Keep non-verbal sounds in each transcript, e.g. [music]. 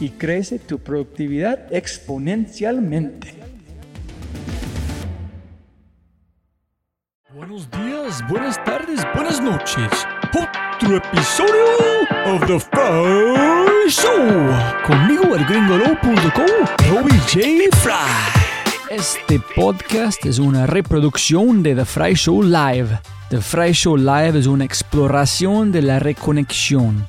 y crece tu productividad exponencialmente. Buenos días, buenas tardes, buenas noches. Otro episodio of The Fry Show. Conmigo el gringolo.com, Robbie J. Fry. Este podcast es una reproducción de The Fry Show Live. The Fry Show Live es una exploración de la reconexión.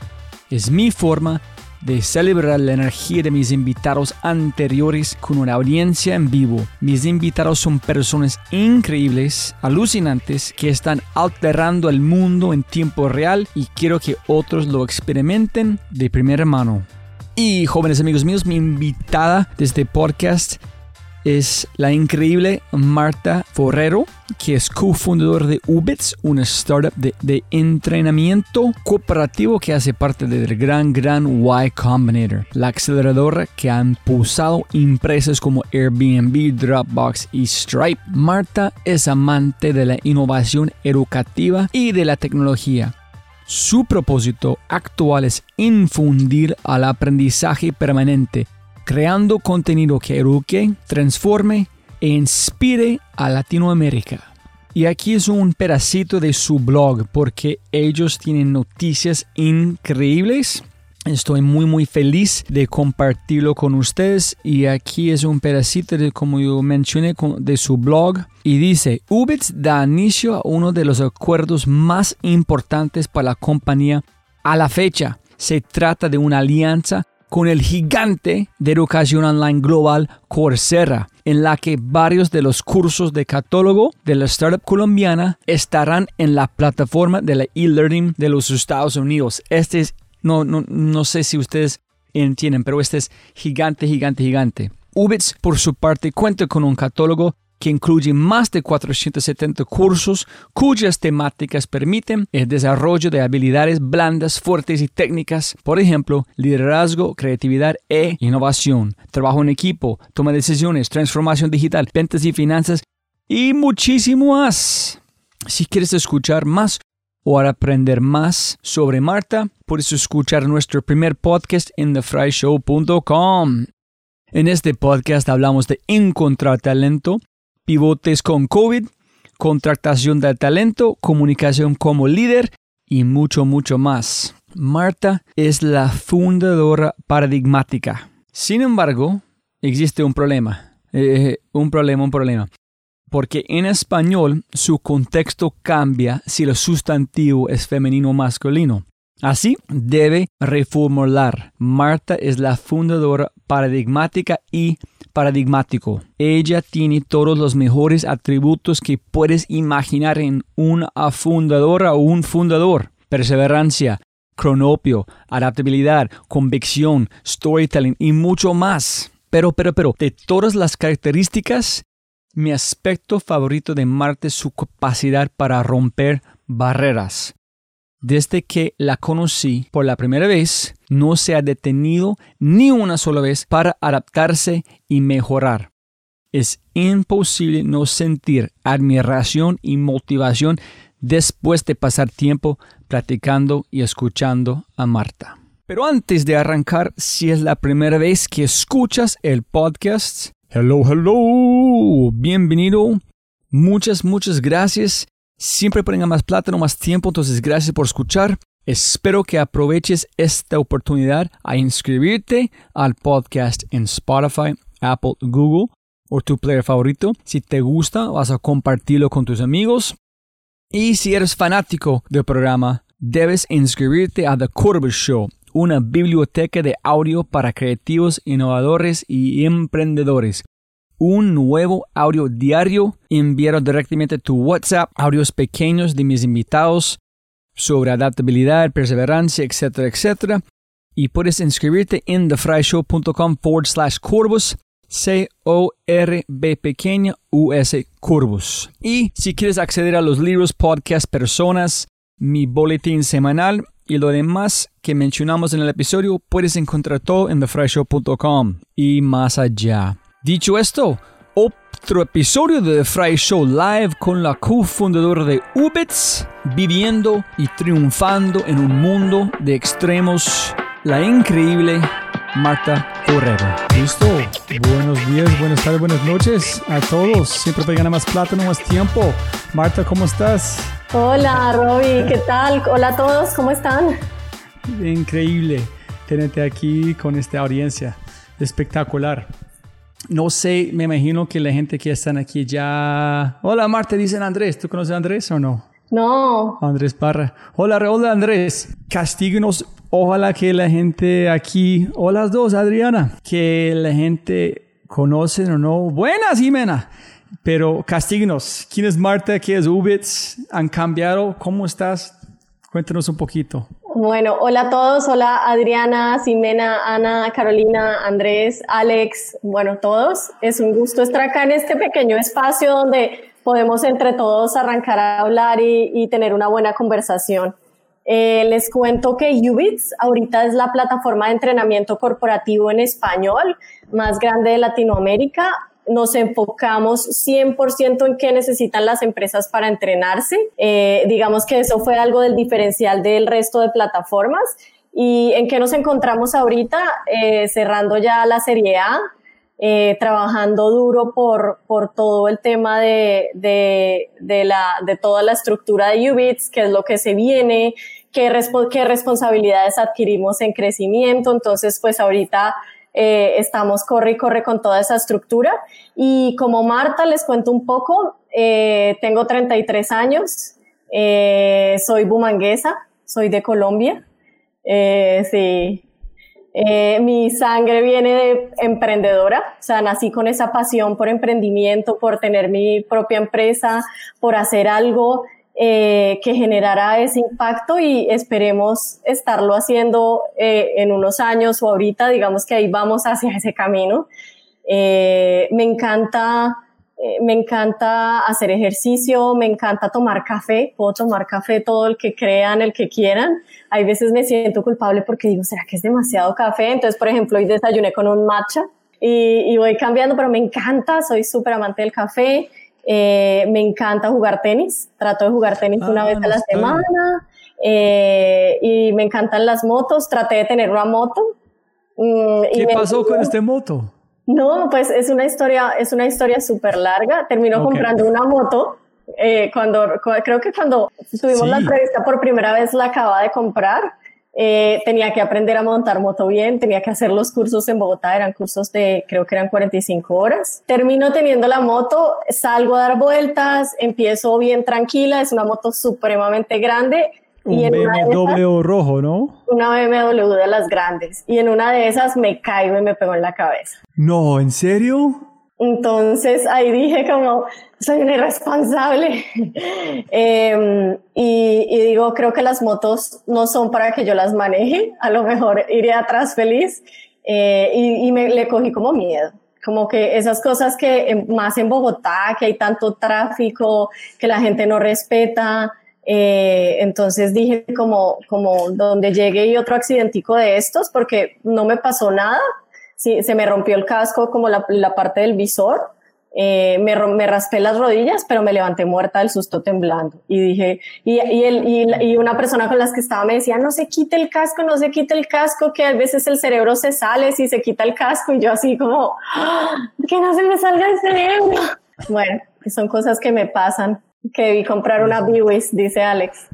Es mi forma de celebrar la energía de mis invitados anteriores con una audiencia en vivo. Mis invitados son personas increíbles, alucinantes, que están alterando el mundo en tiempo real y quiero que otros lo experimenten de primera mano. Y jóvenes amigos míos, mi invitada de este podcast es la increíble Marta Forrero, que es cofundadora de Ubits, una startup de, entrenamiento cooperativo que hace parte del gran, gran Y Combinator, la aceleradora que ha impulsado empresas como Airbnb, Dropbox y Stripe. Marta es amante de la innovación educativa y de la tecnología. Su propósito actual es infundir al aprendizaje permanente creando contenido que eduque, transforme e inspire a Latinoamérica. Y aquí es un pedacito de su blog porque ellos tienen noticias increíbles. Estoy muy muy feliz de compartirlo con ustedes y aquí es un pedacito de como yo mencioné de su blog y dice Ubits da inicio a uno de los acuerdos más importantes para la compañía a la fecha. Se trata de una alianza con el gigante de educación online global Coursera, en la que varios de los cursos de catálogo de la startup colombiana estarán en la plataforma de la e-learning de los Estados Unidos. Este es, no, no, no sé si ustedes entienden, pero este es gigante, gigante, gigante. Ubits, por su parte, cuenta con un catálogo que incluye más de 470 cursos cuyas temáticas permiten el desarrollo de habilidades blandas, fuertes y técnicas, por ejemplo, liderazgo, creatividad e innovación, trabajo en equipo, toma de decisiones, transformación digital, ventas y finanzas y muchísimo más. Si quieres escuchar más o aprender más sobre Marta, puedes escuchar nuestro primer podcast en thefryshow.com. En este podcast hablamos de encontrar talento, pivotes con COVID, contratación de talento, comunicación como líder y mucho, mucho más. Marta es la fundadora paradigmática. Sin embargo, existe un problema. Eh, un problema, un problema. Porque en español su contexto cambia si el sustantivo es femenino o masculino. Así debe reformular. Marta es la fundadora paradigmática y paradigmático. Ella tiene todos los mejores atributos que puedes imaginar en una fundadora o un fundador. Perseverancia, cronopio, adaptabilidad, convicción, storytelling y mucho más. Pero, pero, pero, de todas las características, mi aspecto favorito de Marte es su capacidad para romper barreras. Desde que la conocí por la primera vez, no se ha detenido ni una sola vez para adaptarse y mejorar. Es imposible no sentir admiración y motivación después de pasar tiempo platicando y escuchando a Marta. Pero antes de arrancar, si es la primera vez que escuchas el podcast, hello, hello, bienvenido. Muchas, muchas gracias. Siempre ponen más plátano, más tiempo, entonces gracias por escuchar. Espero que aproveches esta oportunidad a inscribirte al podcast en Spotify, Apple, Google o tu player favorito. Si te gusta, vas a compartirlo con tus amigos. Y si eres fanático del programa, debes inscribirte a The Corbus Show una biblioteca de audio para creativos, innovadores y emprendedores. Un nuevo audio diario enviado directamente tu WhatsApp, audios pequeños de mis invitados sobre adaptabilidad, perseverancia, etcétera, etcétera. Y puedes inscribirte en thefryshow.com forward slash Corbus, C-O-R-B pequeña U-S Corbus. Y si quieres acceder a los libros, podcasts, personas, mi boletín semanal, y lo demás que mencionamos en el episodio puedes encontrar todo en thefryshow.com y más allá. Dicho esto, otro episodio de The Fry Show Live con la cofundadora de Ubits, viviendo y triunfando en un mundo de extremos, la increíble Marta Correro. Listo. Buenos días, buenas tardes, buenas noches a todos. Siempre te gana más plata, no más tiempo. Marta, ¿cómo estás? Hola, Roby, ¿qué tal? Hola a todos, ¿cómo están? Increíble tenerte aquí con esta audiencia. Espectacular. No sé, me imagino que la gente que están aquí ya... Hola, Marta, dicen Andrés. ¿Tú conoces a Andrés o no? No. Andrés Parra. Hola, hola Andrés. Castíguenos Ojalá que la gente aquí, o las dos, Adriana, que la gente conoce o no. Buenas, Jimena. Pero castíguenos. ¿Quién es Marta? ¿Qué es Ubits? ¿Han cambiado? ¿Cómo estás? Cuéntanos un poquito. Bueno, hola a todos. Hola Adriana, Jimena, Ana, Carolina, Andrés, Alex. Bueno, todos. Es un gusto estar acá en este pequeño espacio donde podemos entre todos arrancar a hablar y, y tener una buena conversación. Eh, les cuento que Ubits ahorita es la plataforma de entrenamiento corporativo en español más grande de Latinoamérica. Nos enfocamos 100% en qué necesitan las empresas para entrenarse. Eh, digamos que eso fue algo del diferencial del resto de plataformas. ¿Y en qué nos encontramos ahorita? Eh, cerrando ya la Serie A, trabajando duro por, por todo el tema de, de, la, de toda la estructura de Ubits, que es lo que se viene, qué, qué responsabilidades adquirimos en crecimiento. Entonces, pues ahorita eh, estamos corre y corre con toda esa estructura. Y como Marta, les cuento un poco, eh, tengo 33 años, eh, soy bumanguesa, soy de Colombia. sí, mi sangre viene de emprendedora, o sea, nací con esa pasión por emprendimiento, por tener mi propia empresa, por hacer algo eh, que generara ese impacto y esperemos estarlo haciendo eh, en unos años o ahorita, digamos que ahí vamos hacia ese camino. Eh, me encanta, me encanta hacer ejercicio, me encanta tomar café, puedo tomar café todo el que crean, el que quieran. Hay veces me siento culpable porque digo, ¿será que es demasiado café? Entonces, por ejemplo, hoy desayuné con un matcha y, y voy cambiando, pero me encanta, soy súper amante del café. Eh, me encanta jugar tenis, trato de jugar tenis una ah, vez a la semana. Eh, y me encantan las motos, traté de tener una moto. Mm, ¿Qué pasó con este moto? No, pues es una historia, es una historia súper larga. Terminó comprando una moto. Eh, cuando creo que cuando tuvimos la entrevista por primera vez la acaba de comprar eh, tenía que aprender a montar moto bien, tenía que hacer los cursos en Bogotá, eran cursos de creo que eran 45 horas. Termino teniendo la moto, salgo a dar vueltas, empiezo bien tranquila, es una moto supremamente grande, Un BMW rojo, ¿no? Una BMW de las grandes. Y en una de esas me caigo y me pego en la cabeza. No, ¿en serio? Entonces ahí dije como, soy una irresponsable. [laughs] Em, y, digo, creo que las motos no son para que yo las maneje. A lo mejor iré atrás feliz. Eh, y, me le cogí como miedo como que esas cosas que más en Bogotá, que hay tanto tráfico, que la gente no respeta, eh, entonces dije como, como donde llegue y otro accidentico de estos, porque no me pasó nada, sí, se me rompió el casco como la, la parte del visor, eh, me, me, raspé las rodillas, pero me levanté muerta del susto temblando. Y dije, y, y, el, y, y, una persona con las que estaba me decía, no se quite el casco, no se quite el casco, que a veces el cerebro se sale si se quita el casco. Y yo así como, ¡Ah! que no se me salga el cerebro. Bueno, son cosas que me pasan. Que vi comprar una Biwis, dice Alex.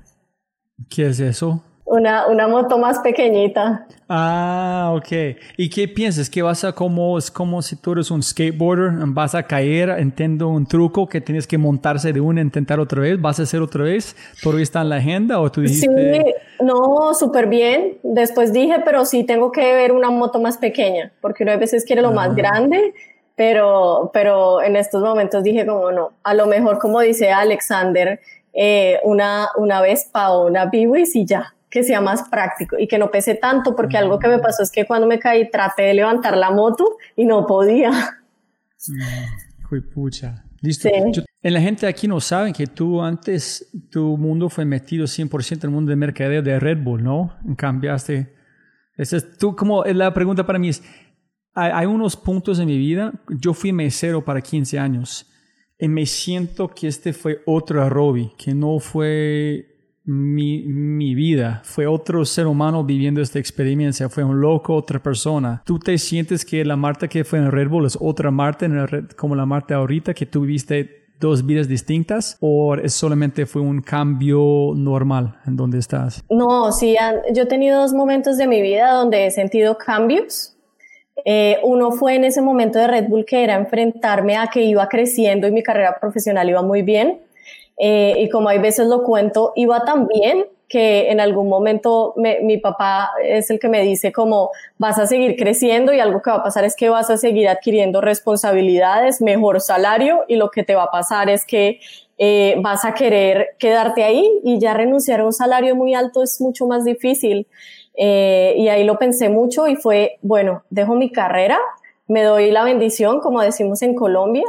¿Qué es eso? Una, una moto más pequeñita. Ah, ok. ¿Y qué piensas? ¿Que vas a como, es como si tú eres un skateboarder, vas a caer, entiendo un truco que tienes que montarse de una intentar otra vez? ¿Vas a hacer otra vez? ¿Todavía está en la agenda o tú dijiste? Sí, no, súper bien. Después dije, pero sí tengo que ver una moto más pequeña, porque uno a veces quiere lo más ah. grande, pero, pero en estos momentos dije como no, a lo mejor como dice Alexander, eh, una, una Vespa o una Biwis y ya que sea más práctico y que no pese tanto, porque algo que me pasó es que cuando me caí traté de levantar la moto y no podía. Uy, pucha. Listo. en la gente aquí no saben que tú antes, tu mundo fue metido 100% en el mundo de mercadeo de Red Bull, ¿no? Cambiaste. Ese es, tú, como la pregunta para mí es, hay, hay, unos puntos en mi vida, yo fui mesero para 15 años y me siento que este fue otro Robbie, que no fue mi, mi, vida. Fue otro ser humano viviendo esta experiencia. Fue un loco, otra persona. ¿Tú te sientes que la Marta que fue en Red Bull es otra Marta en Red, como la Marta ahorita que tú viviste dos vidas distintas o es solamente fue un cambio normal en donde estás? No, sí, yo he tenido dos momentos de mi vida donde he sentido cambios. Eh, uno fue en ese momento de Red Bull que era enfrentarme a que iba creciendo y mi carrera profesional iba muy bien eh, y como hay veces lo cuento, iba tan bien que en algún momento mi papá es el que me dice como vas a seguir creciendo y algo que va a pasar es que vas a seguir adquiriendo responsabilidades, mejor salario y lo que te va a pasar es que eh, vas a querer quedarte ahí y ya renunciar a un salario muy alto es mucho más difícil. Eh, y ahí lo pensé mucho y fue, bueno, dejo mi carrera, me doy la bendición, como decimos en Colombia,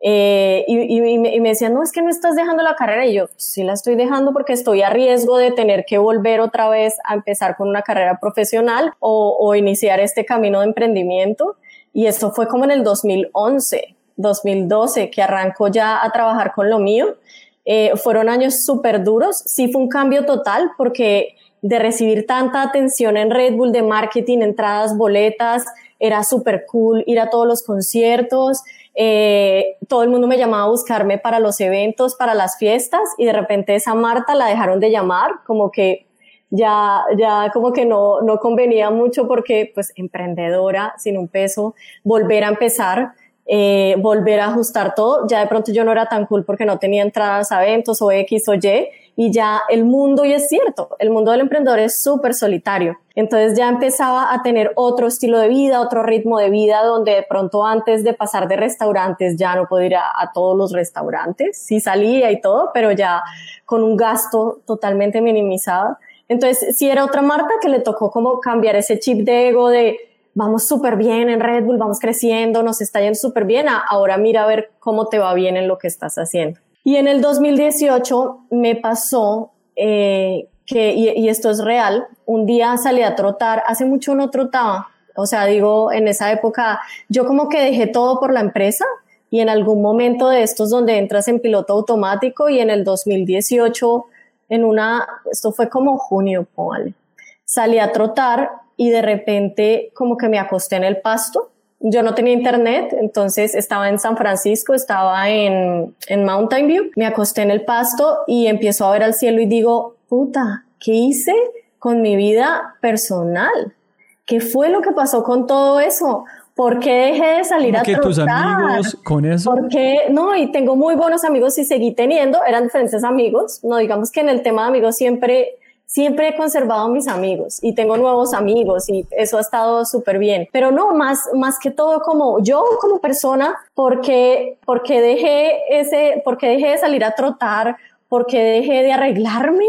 eh, y, me, decían, no, es que no estás dejando la carrera. Y yo, sí la estoy dejando porque estoy a riesgo de tener que volver otra vez a empezar con una carrera profesional o, o iniciar este camino de emprendimiento. Y esto fue como en el 2011, 2012, que arranco ya a trabajar con lo mío. Eh, fueron años súper duros. Sí fue un cambio total porque de recibir tanta atención en Red Bull de marketing, entradas, boletas, era súper cool ir a todos los conciertos, eh, todo el mundo me llamaba a buscarme para los eventos, para las fiestas y de repente esa Marta la dejaron de llamar, como que ya, ya como que no, no convenía mucho porque pues emprendedora, sin un peso, volver a empezar eh, volver a ajustar todo. Ya de pronto yo no era tan cool porque no tenía entradas a eventos o X o Y y ya el mundo, y es cierto, el mundo del emprendedor es súper solitario. Entonces ya empezaba a tener otro estilo de vida, otro ritmo de vida donde de pronto antes de pasar de restaurantes ya no podía ir a, todos los restaurantes, sí salía y todo, pero ya con un gasto totalmente minimizado. Entonces, sí era otra Marta que le tocó como cambiar ese chip de ego de vamos súper bien en Red Bull, vamos creciendo, nos está yendo súper bien, ahora mira a ver cómo te va bien en lo que estás haciendo. Y en el 2018 me pasó eh, que, y, esto es real, un día salí a trotar, hace mucho no trotaba, o sea, digo, en esa época yo como que dejé todo por la empresa y en algún momento de estos donde entras en piloto automático y en el 2018, en una, esto fue como junio, póngale, salí a trotar y de repente como que me acosté en el pasto. Yo no tenía internet, entonces estaba en San Francisco, estaba en, en Mountain View, me acosté en el pasto y empiezo a ver al cielo y digo, puta, ¿qué hice con mi vida personal? ¿Qué fue lo que pasó con todo eso? ¿Por qué dejé de salir a trotar? tus amigos con eso? Porque no, y tengo muy buenos amigos y seguí teniendo, eran diferentes amigos, no digamos que en el tema de amigos siempre siempre he conservado mis amigos y tengo nuevos amigos y eso ha estado súper bien. Pero no, más, más que todo como yo como persona, porque, porque dejé ese, porque dejé de salir a trotar, porque dejé de arreglarme,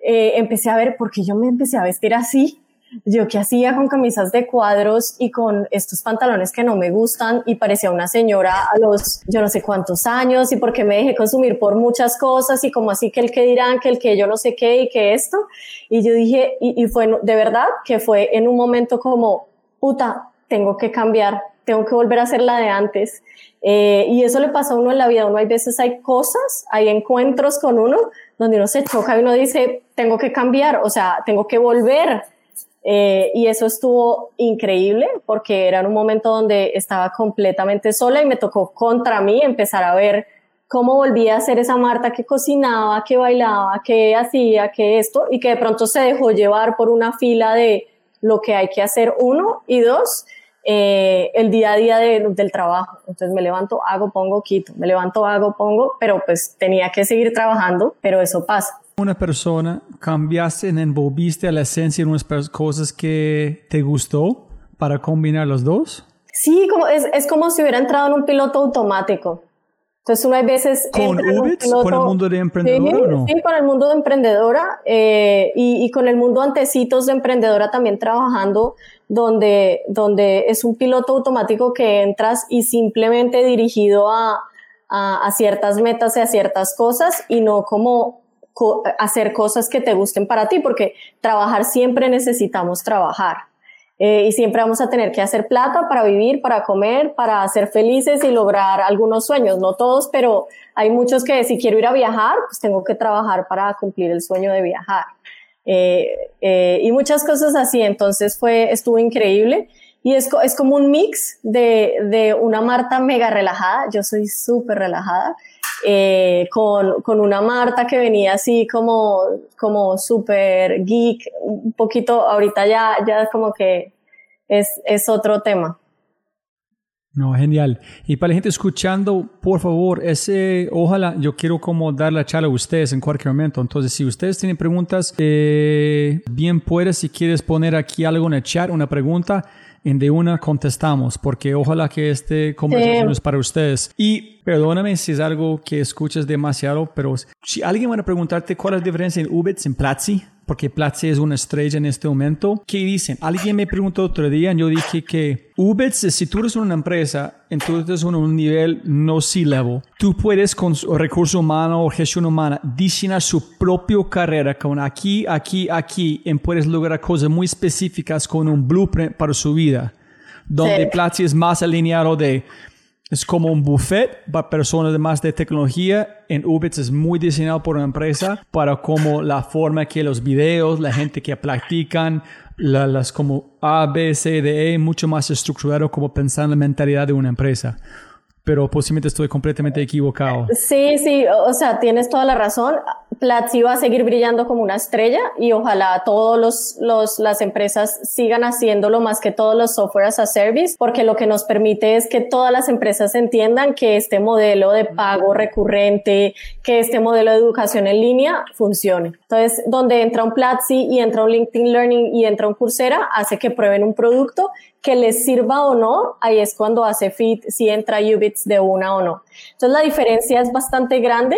eh, empecé a ver por qué yo me empecé a vestir así yo qué hacía con camisas de cuadros y con estos pantalones que no me gustan y parecía una señora a los yo no sé cuántos años y porque me dejé consumir por muchas cosas y como así que el que dirán, que el que yo no sé qué y que esto. Y yo dije, y, fue de verdad que fue en un momento como, puta, tengo que cambiar, tengo que volver a ser la de antes. Eh, y eso le pasa a uno en la vida. Uno hay veces hay cosas, hay encuentros con uno donde uno se choca y uno dice, tengo que cambiar, o sea, tengo que volver eh, y eso estuvo increíble porque era un momento donde estaba completamente sola y me tocó contra mí empezar a ver cómo volvía a ser esa Marta que cocinaba, que bailaba, que hacía, que esto, y que de pronto se dejó llevar por una fila de lo que hay que hacer, uno, y dos, eh, el día a día del trabajo. Entonces me levanto, hago, pongo, quito, me levanto, hago, pongo, pero pues tenía que seguir trabajando, pero eso pasa una persona, cambiaste, envolviste a la esencia en unas cosas que te gustó para combinar los dos? Sí, como, es, es como si hubiera entrado en un piloto automático. Entonces uno hay veces... ¿Con Ubits? ¿Con el mundo de emprendedora sí, no? Sí, con el mundo de emprendedora eh, y, y, con el mundo antecitos de emprendedora también trabajando donde, donde es un piloto automático que entras y simplemente dirigido a, a, a ciertas metas y a ciertas cosas y no como hacer cosas que te gusten para ti, porque trabajar siempre necesitamos trabajar. Eh, y siempre vamos a tener que hacer plata para vivir, para comer, para ser felices y lograr algunos sueños. No todos, pero hay muchos que si quiero ir a viajar, pues tengo que trabajar para cumplir el sueño de viajar. Eh, eh, y muchas cosas así. Entonces fue, estuvo increíble. Y es, es como un mix de, de una Marta mega relajada. Yo soy súper relajada eh, con, con, una Marta que venía así como, como súper geek, un poquito, ahorita ya, ya como que es, es otro tema. No, genial. Y para la gente escuchando, por favor, ese, ojalá, yo quiero como dar la charla a ustedes en cualquier momento. Entonces, si ustedes tienen preguntas, eh, bien puedes, si quieres poner aquí algo en el chat, una pregunta, en de una contestamos, porque ojalá que este conversación es para ustedes. Y perdóname si es algo que escuchas demasiado, pero si alguien va a preguntarte cuál es la diferencia en Ubits y en Platzi, porque Platzi es una estrella en este momento. ¿Qué dicen? Alguien me preguntó otro día, y yo dije que Ubits, si tú eres una empresa, entonces en un nivel no C-level, tú puedes con recurso humano o gestión humana diseñar su propia carrera con aquí, aquí, aquí, y puedes lograr cosas muy específicas con un blueprint para su vida, donde sí. Platzi es más alineado de es como un buffet para personas de más de tecnología. En Ubits es muy diseñado por una empresa para como la forma que los videos, la gente que practican, las como A, B, C, D, E, mucho más estructurado como pensar en la mentalidad de una empresa pero posiblemente estoy completamente equivocado. Sí, sí, o sea, tienes toda la razón. Platzi va a seguir brillando como una estrella y ojalá todos los, las empresas sigan haciéndolo más que todos los software as a service, porque lo que nos permite es que todas las empresas entiendan que este modelo de pago recurrente, que este modelo de educación en línea funcione. Entonces, donde entra un Platzi y entra un LinkedIn Learning y entra un Coursera, hace que prueben un producto que les sirva o no, ahí es cuando hace fit si entra Ubits de una o no. Entonces la diferencia es bastante grande.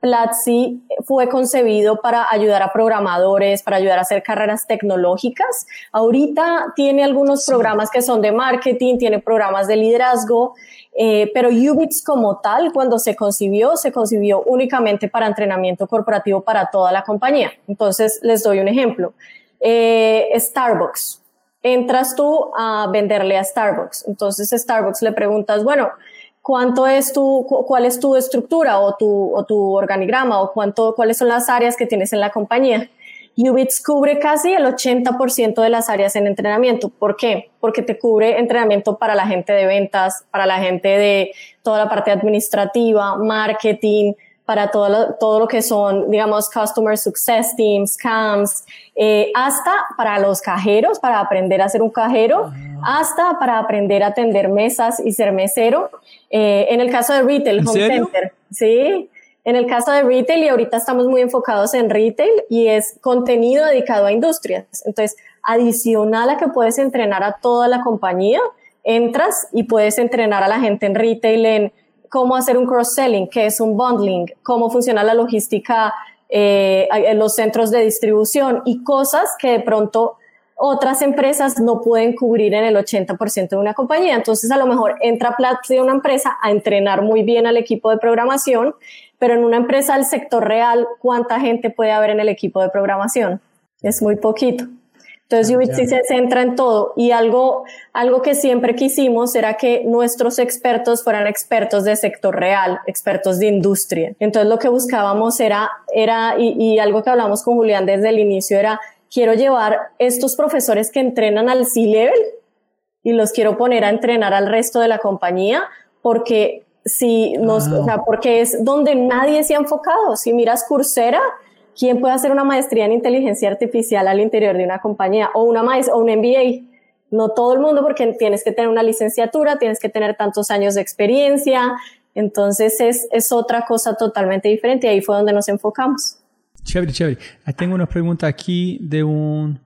Platzi fue concebido para ayudar a programadores, para ayudar a hacer carreras tecnológicas. Ahorita tiene algunos programas que son de marketing, tiene programas de liderazgo, eh, pero Ubits como tal, cuando se concibió, se concibió únicamente para entrenamiento corporativo para toda la compañía. Entonces, les doy un ejemplo. Eh, Starbucks entras tú a venderle a Starbucks. Entonces Starbucks le preguntas, bueno, ¿cuánto es tu, cuál es tu estructura o tu, o tu organigrama o cuánto, cuáles son las áreas que tienes en la compañía? Ubits cubre casi el 80% de las áreas en entrenamiento. ¿Por qué? Porque te cubre entrenamiento para la gente de ventas, para la gente de toda la parte administrativa, marketing, para todo lo, todo lo que son, digamos, Customer Success Teams, CAMS, eh, hasta para los cajeros, para aprender a ser un cajero, hasta para aprender a atender mesas y ser mesero. Eh, en el caso de retail, home center, sí. En el caso de retail, y ahorita estamos muy enfocados en retail, y es contenido dedicado a industrias. Entonces, adicional a que puedes entrenar a toda la compañía, entras y puedes entrenar a la gente en retail en cómo hacer un cross-selling, qué es un bundling, cómo funciona la logística eh, en los centros de distribución y cosas que de pronto otras empresas no pueden cubrir en el 80% de una compañía. Entonces, a lo mejor entra Platzi de una empresa a entrenar muy bien al equipo de programación, pero en una empresa del sector real, ¿cuánta gente puede haber en el equipo de programación? Es muy poquito. Entonces, sí se centra en todo y algo, algo que siempre quisimos era que nuestros expertos fueran expertos de sector real, expertos de industria. Entonces, lo que buscábamos era, era y, y algo que hablamos con Julián desde el inicio era, quiero llevar estos profesores que entrenan al C-Level y los quiero poner a entrenar al resto de la compañía porque si nos, o sea, porque es donde nadie se ha enfocado. Si miras Coursera, ¿Quién puede hacer una maestría en inteligencia artificial al interior de una compañía o una o un MBA? No todo el mundo porque tienes que tener una licenciatura, tienes que tener tantos años de experiencia, entonces es, es otra cosa totalmente diferente y ahí fue donde nos enfocamos. Chévere, chévere. Tengo una pregunta aquí de un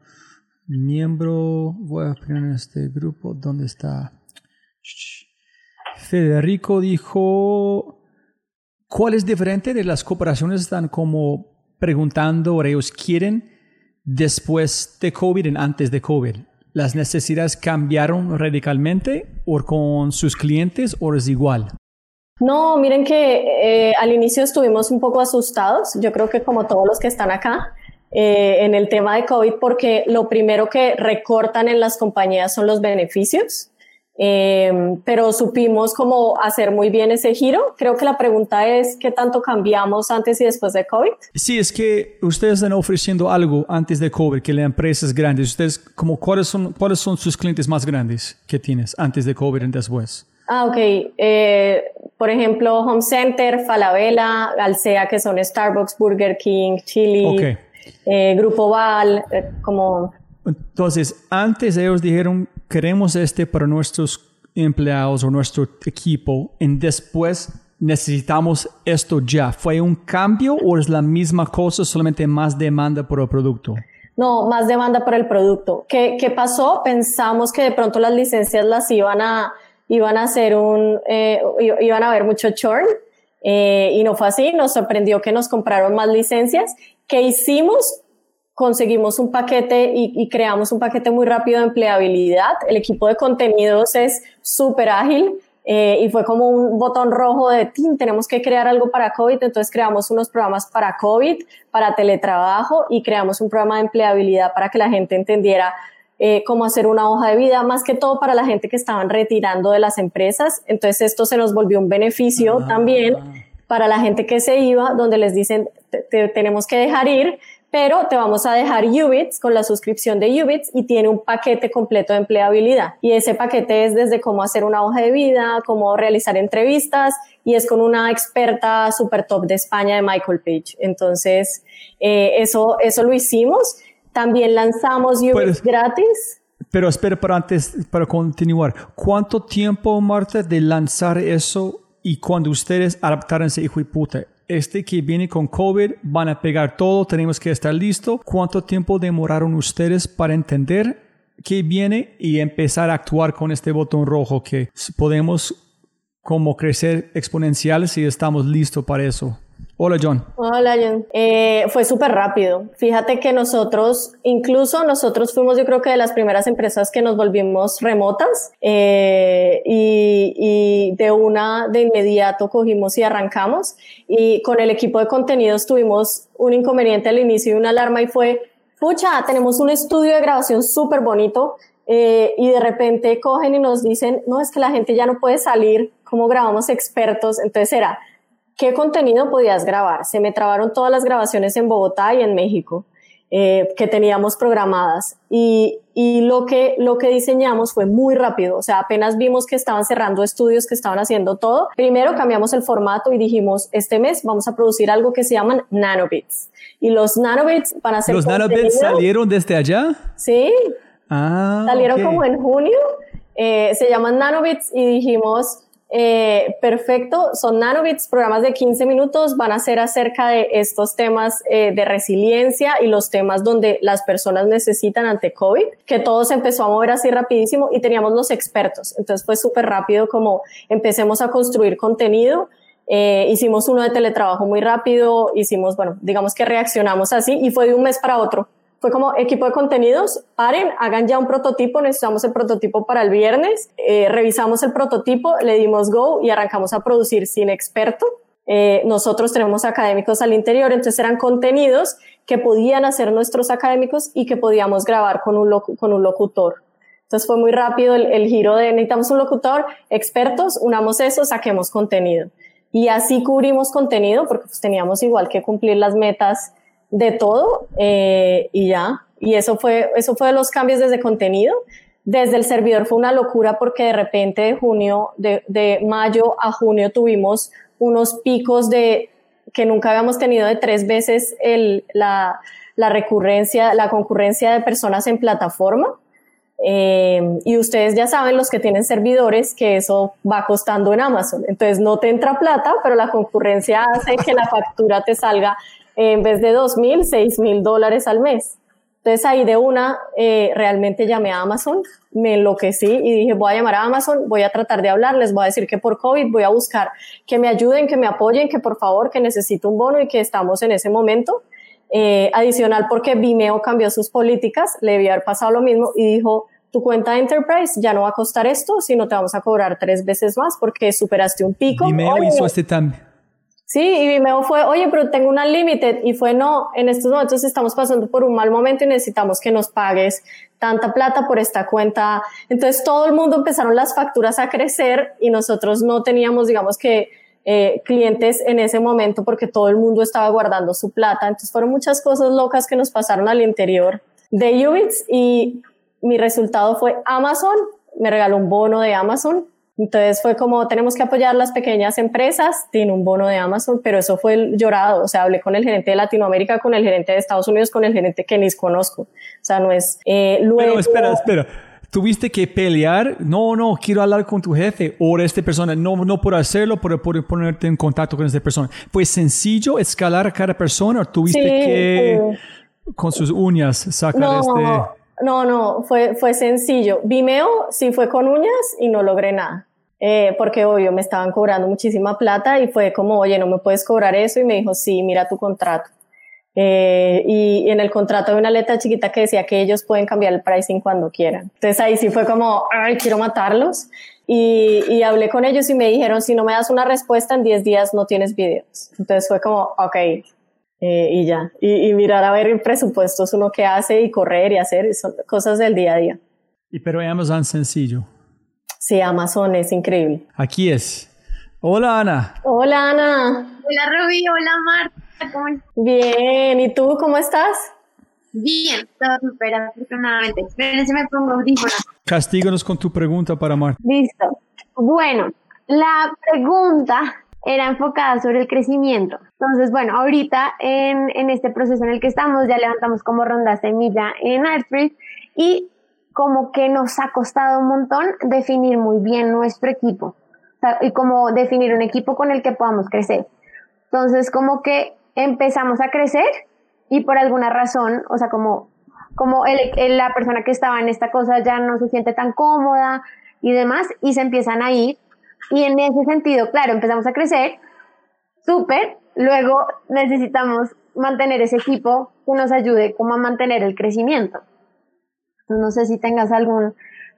miembro, voy a poner este grupo, ¿dónde está? Federico dijo, ¿cuál es diferente de las cooperaciones tan como preguntando ellos quieren después de COVID y antes de COVID? ¿Las necesidades cambiaron radicalmente o con sus clientes o es igual? No, miren que eh, al inicio estuvimos un poco asustados, yo creo que como todos los que están acá, eh, en el tema de COVID, porque lo primero que recortan en las compañías son los beneficios. Em, pero supimos cómo hacer muy bien ese giro. Creo que la pregunta es, ¿qué tanto cambiamos antes y después de COVID? Sí, es que ustedes están ofreciendo algo antes de COVID, que las empresas grandes, ustedes, como, ¿cuáles son, ¿cuáles son sus clientes más grandes que tienes antes de COVID y después? Ah, ok. Eh, por ejemplo, Home Center, Falabella, Alsea, que son Starbucks, Burger King, Chili, eh, Grupo Val, eh, como... Entonces, antes ellos dijeron queremos este para nuestros empleados o nuestro equipo y después necesitamos esto ya. ¿Fue un cambio o es la misma cosa, solamente más demanda por el producto? No, más demanda por el producto. ¿Qué, qué pasó? Pensamos que de pronto las licencias las iban a, iban a hacer un, eh, iban a haber mucho churn. Eh, y no fue así, nos sorprendió que nos compraron más licencias. ¿Qué hicimos? Conseguimos un paquete y, creamos un paquete muy rápido de empleabilidad. El equipo de contenidos es súper ágil eh, y fue como un botón rojo de, tin, tenemos que crear algo para COVID, entonces creamos unos programas para COVID, para teletrabajo y creamos un programa de empleabilidad para que la gente entendiera eh, cómo hacer una hoja de vida, más que todo para la gente que estaban retirando de las empresas. Entonces esto se nos volvió un beneficio ah. también para la gente que se iba, donde les dicen, tenemos que dejar ir, pero te vamos a dejar Ubits con la suscripción de Ubits y tiene un paquete completo de empleabilidad. Y ese paquete es desde cómo hacer una hoja de vida, cómo realizar entrevistas y es con una experta super top de España de Michael Page. Entonces, eh, eso, eso lo hicimos. También lanzamos Ubits gratis. Pero espera, para antes, para continuar, ¿cuánto tiempo, Marta, de lanzar eso y cuando ustedes adaptaron ese hijo y puta? Este que viene con COVID, van a pegar todo, tenemos que estar listo. ¿Cuánto tiempo demoraron ustedes para entender que viene y empezar a actuar con este botón rojo que podemos como crecer exponencial si estamos listos para eso? Hola John. Hola John. Eh, fue súper rápido. Fíjate que nosotros, incluso nosotros fuimos yo creo que de las primeras empresas que nos volvimos remotas eh, y, de una de inmediato cogimos y arrancamos y con el equipo de contenidos tuvimos un inconveniente al inicio y una alarma y fue, pucha, tenemos un estudio de grabación súper bonito eh, y de repente cogen y nos dicen, no, es que la gente ya no puede salir, ¿cómo grabamos expertos? Entonces era ¿Qué contenido podías grabar? Se me trabaron todas las grabaciones en Bogotá y en México eh, que teníamos programadas y, y, lo, que, lo que diseñamos fue muy rápido, o sea, apenas vimos que estaban cerrando estudios, que estaban haciendo todo. Primero cambiamos el formato y dijimos, este mes vamos a producir algo que se llaman nanobits. Y los nanobits van a ser... ¿Los nanobits salieron desde allá? Sí. Ah, salieron como en junio. Eh, se llaman nanobits y dijimos, eh, perfecto, son nanobits, programas de 15 minutos, van a ser acerca de estos temas eh, de resiliencia y los temas donde las personas necesitan ante COVID, que todo se empezó a mover así rapidísimo y teníamos los expertos. Entonces fue súper rápido como empecemos a construir contenido. Eh, hicimos uno de teletrabajo muy rápido, hicimos, bueno, digamos que reaccionamos así y fue de un mes para otro fue como equipo de contenidos, paren, hagan ya un prototipo, necesitamos el prototipo para el viernes, eh, revisamos el prototipo, le dimos go y arrancamos a producir sin experto. Eh, nosotros tenemos académicos al interior, entonces eran contenidos que podían hacer nuestros académicos y que podíamos grabar con un, con un locutor. Entonces fue muy rápido el, el giro de necesitamos un locutor, expertos, unamos eso, saquemos contenido. Y así cubrimos contenido porque pues, teníamos igual que cumplir las metas de todo eh, y ya. Y eso fue, eso fue de los cambios desde contenido. Desde el servidor fue una locura porque de repente de junio, de, de mayo a junio tuvimos unos picos de que nunca habíamos tenido de tres veces el, la, la recurrencia, la concurrencia de personas en plataforma. Eh, y ustedes ya saben, los que tienen servidores, que eso va costando en Amazon. Entonces no te entra plata, pero la concurrencia hace que la factura te salga en vez de dos mil, seis mil dólares al mes. Entonces ahí de una eh, realmente llamé a Amazon, me enloquecí y dije voy a llamar a Amazon, voy a tratar de hablarles, voy a decir que por COVID voy a buscar que me ayuden, que me apoyen, que por favor, que necesito un bono y que estamos en ese momento. Eh, adicional porque Vimeo cambió sus políticas, le debía haber pasado lo mismo y dijo, tu cuenta de Enterprise ya no va a costar esto, sino te vamos a cobrar tres veces más porque superaste un pico. Vimeo hizo este también. Sí, y Vimeo fue, oye, pero tengo una Unlimited y fue, no, en estos momentos estamos pasando por un mal momento y necesitamos que nos pagues tanta plata por esta cuenta. Entonces todo el mundo empezaron las facturas a crecer y nosotros no teníamos, digamos que, eh, clientes en ese momento porque todo el mundo estaba guardando su plata. Entonces fueron muchas cosas locas que nos pasaron al interior de Ubits y mi resultado fue Amazon, me regaló un bono de Amazon entonces fue como, tenemos que apoyar las pequeñas empresas, tiene un bono de Amazon, pero eso fue llorado, o sea, hablé con el gerente de Latinoamérica, con el gerente de Estados Unidos, con el gerente que ni conozco, o sea, no es... Eh, luego... Pero espera, espera. ¿Tuviste que pelear? No, no, quiero hablar con tu jefe o esta persona. No, no puedo hacerlo, pero puedo ponerte en contacto con esta persona. ¿Fue sencillo escalar a cada persona o tuviste que eh, con sus uñas sacar no, este...? No, no, fue, fue sencillo. Vimeo sí fue con uñas y no logré nada. Eh, porque obvio me estaban cobrando muchísima plata y fue como, oye, no me puedes cobrar eso y me dijo, sí, mira tu contrato. Eh, y, en el contrato había una letra chiquita que decía que ellos pueden cambiar el pricing cuando quieran. Entonces ahí sí fue como, ay, quiero matarlos. Y, y hablé con ellos y me dijeron, si no me das una respuesta en 10 días no tienes videos. Entonces fue como, ok, eh, y ya. Y, y, mirar a ver en presupuestos uno que hace y correr y hacer, son cosas del día a día. Y pero Amazon sencillo. Sí, Amazon es increíble. Aquí es. Hola Ana. Hola Ana. Hola Rubí, hola Marta. ¿Cómo Bien, ¿y tú cómo estás? Bien, todo súper afortunadamente. Espérense, me pongo audífonos. Castíganos con tu pregunta para Marta. Listo. Bueno, la pregunta era enfocada sobre el crecimiento. Entonces, bueno, ahorita en, en este proceso en el que estamos, ya levantamos como ronda semilla en Artfree y como que nos ha costado un montón definir muy bien nuestro equipo y como definir un equipo con el que podamos crecer. Entonces, como que empezamos a crecer y por alguna razón, o sea, como, como el, la persona que estaba en esta cosa ya no se siente tan cómoda y demás, y se empiezan a ir. Y en ese sentido, claro, empezamos a crecer, súper, luego necesitamos mantener ese equipo que nos ayude como a mantener el crecimiento. No sé si tengas algún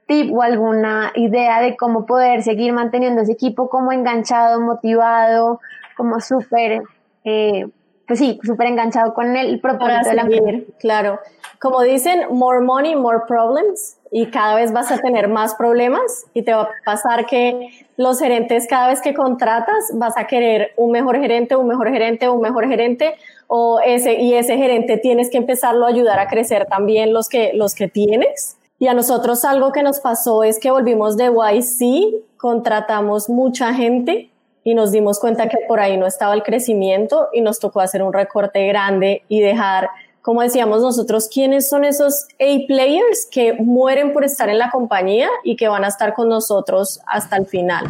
tip o alguna idea de cómo poder seguir manteniendo ese equipo como enganchado, motivado, como súper, eh, pues sí, súper enganchado con el propósito de la mujer. Claro. Como dicen, more money, more problems. Y cada vez vas a tener más problemas y te va a pasar que los gerentes, cada vez que contratas, vas a querer un mejor gerente, un mejor gerente, un mejor gerente, o ese, y ese gerente tienes que empezarlo a ayudar a crecer también los que, los que tienes. Y a nosotros algo que nos pasó es que volvimos de YC, contratamos mucha gente y nos dimos cuenta que por ahí no estaba el crecimiento y nos tocó hacer un recorte grande y dejar, como decíamos nosotros, quiénes son esos A-players que mueren por estar en la compañía y que van a estar con nosotros hasta el final.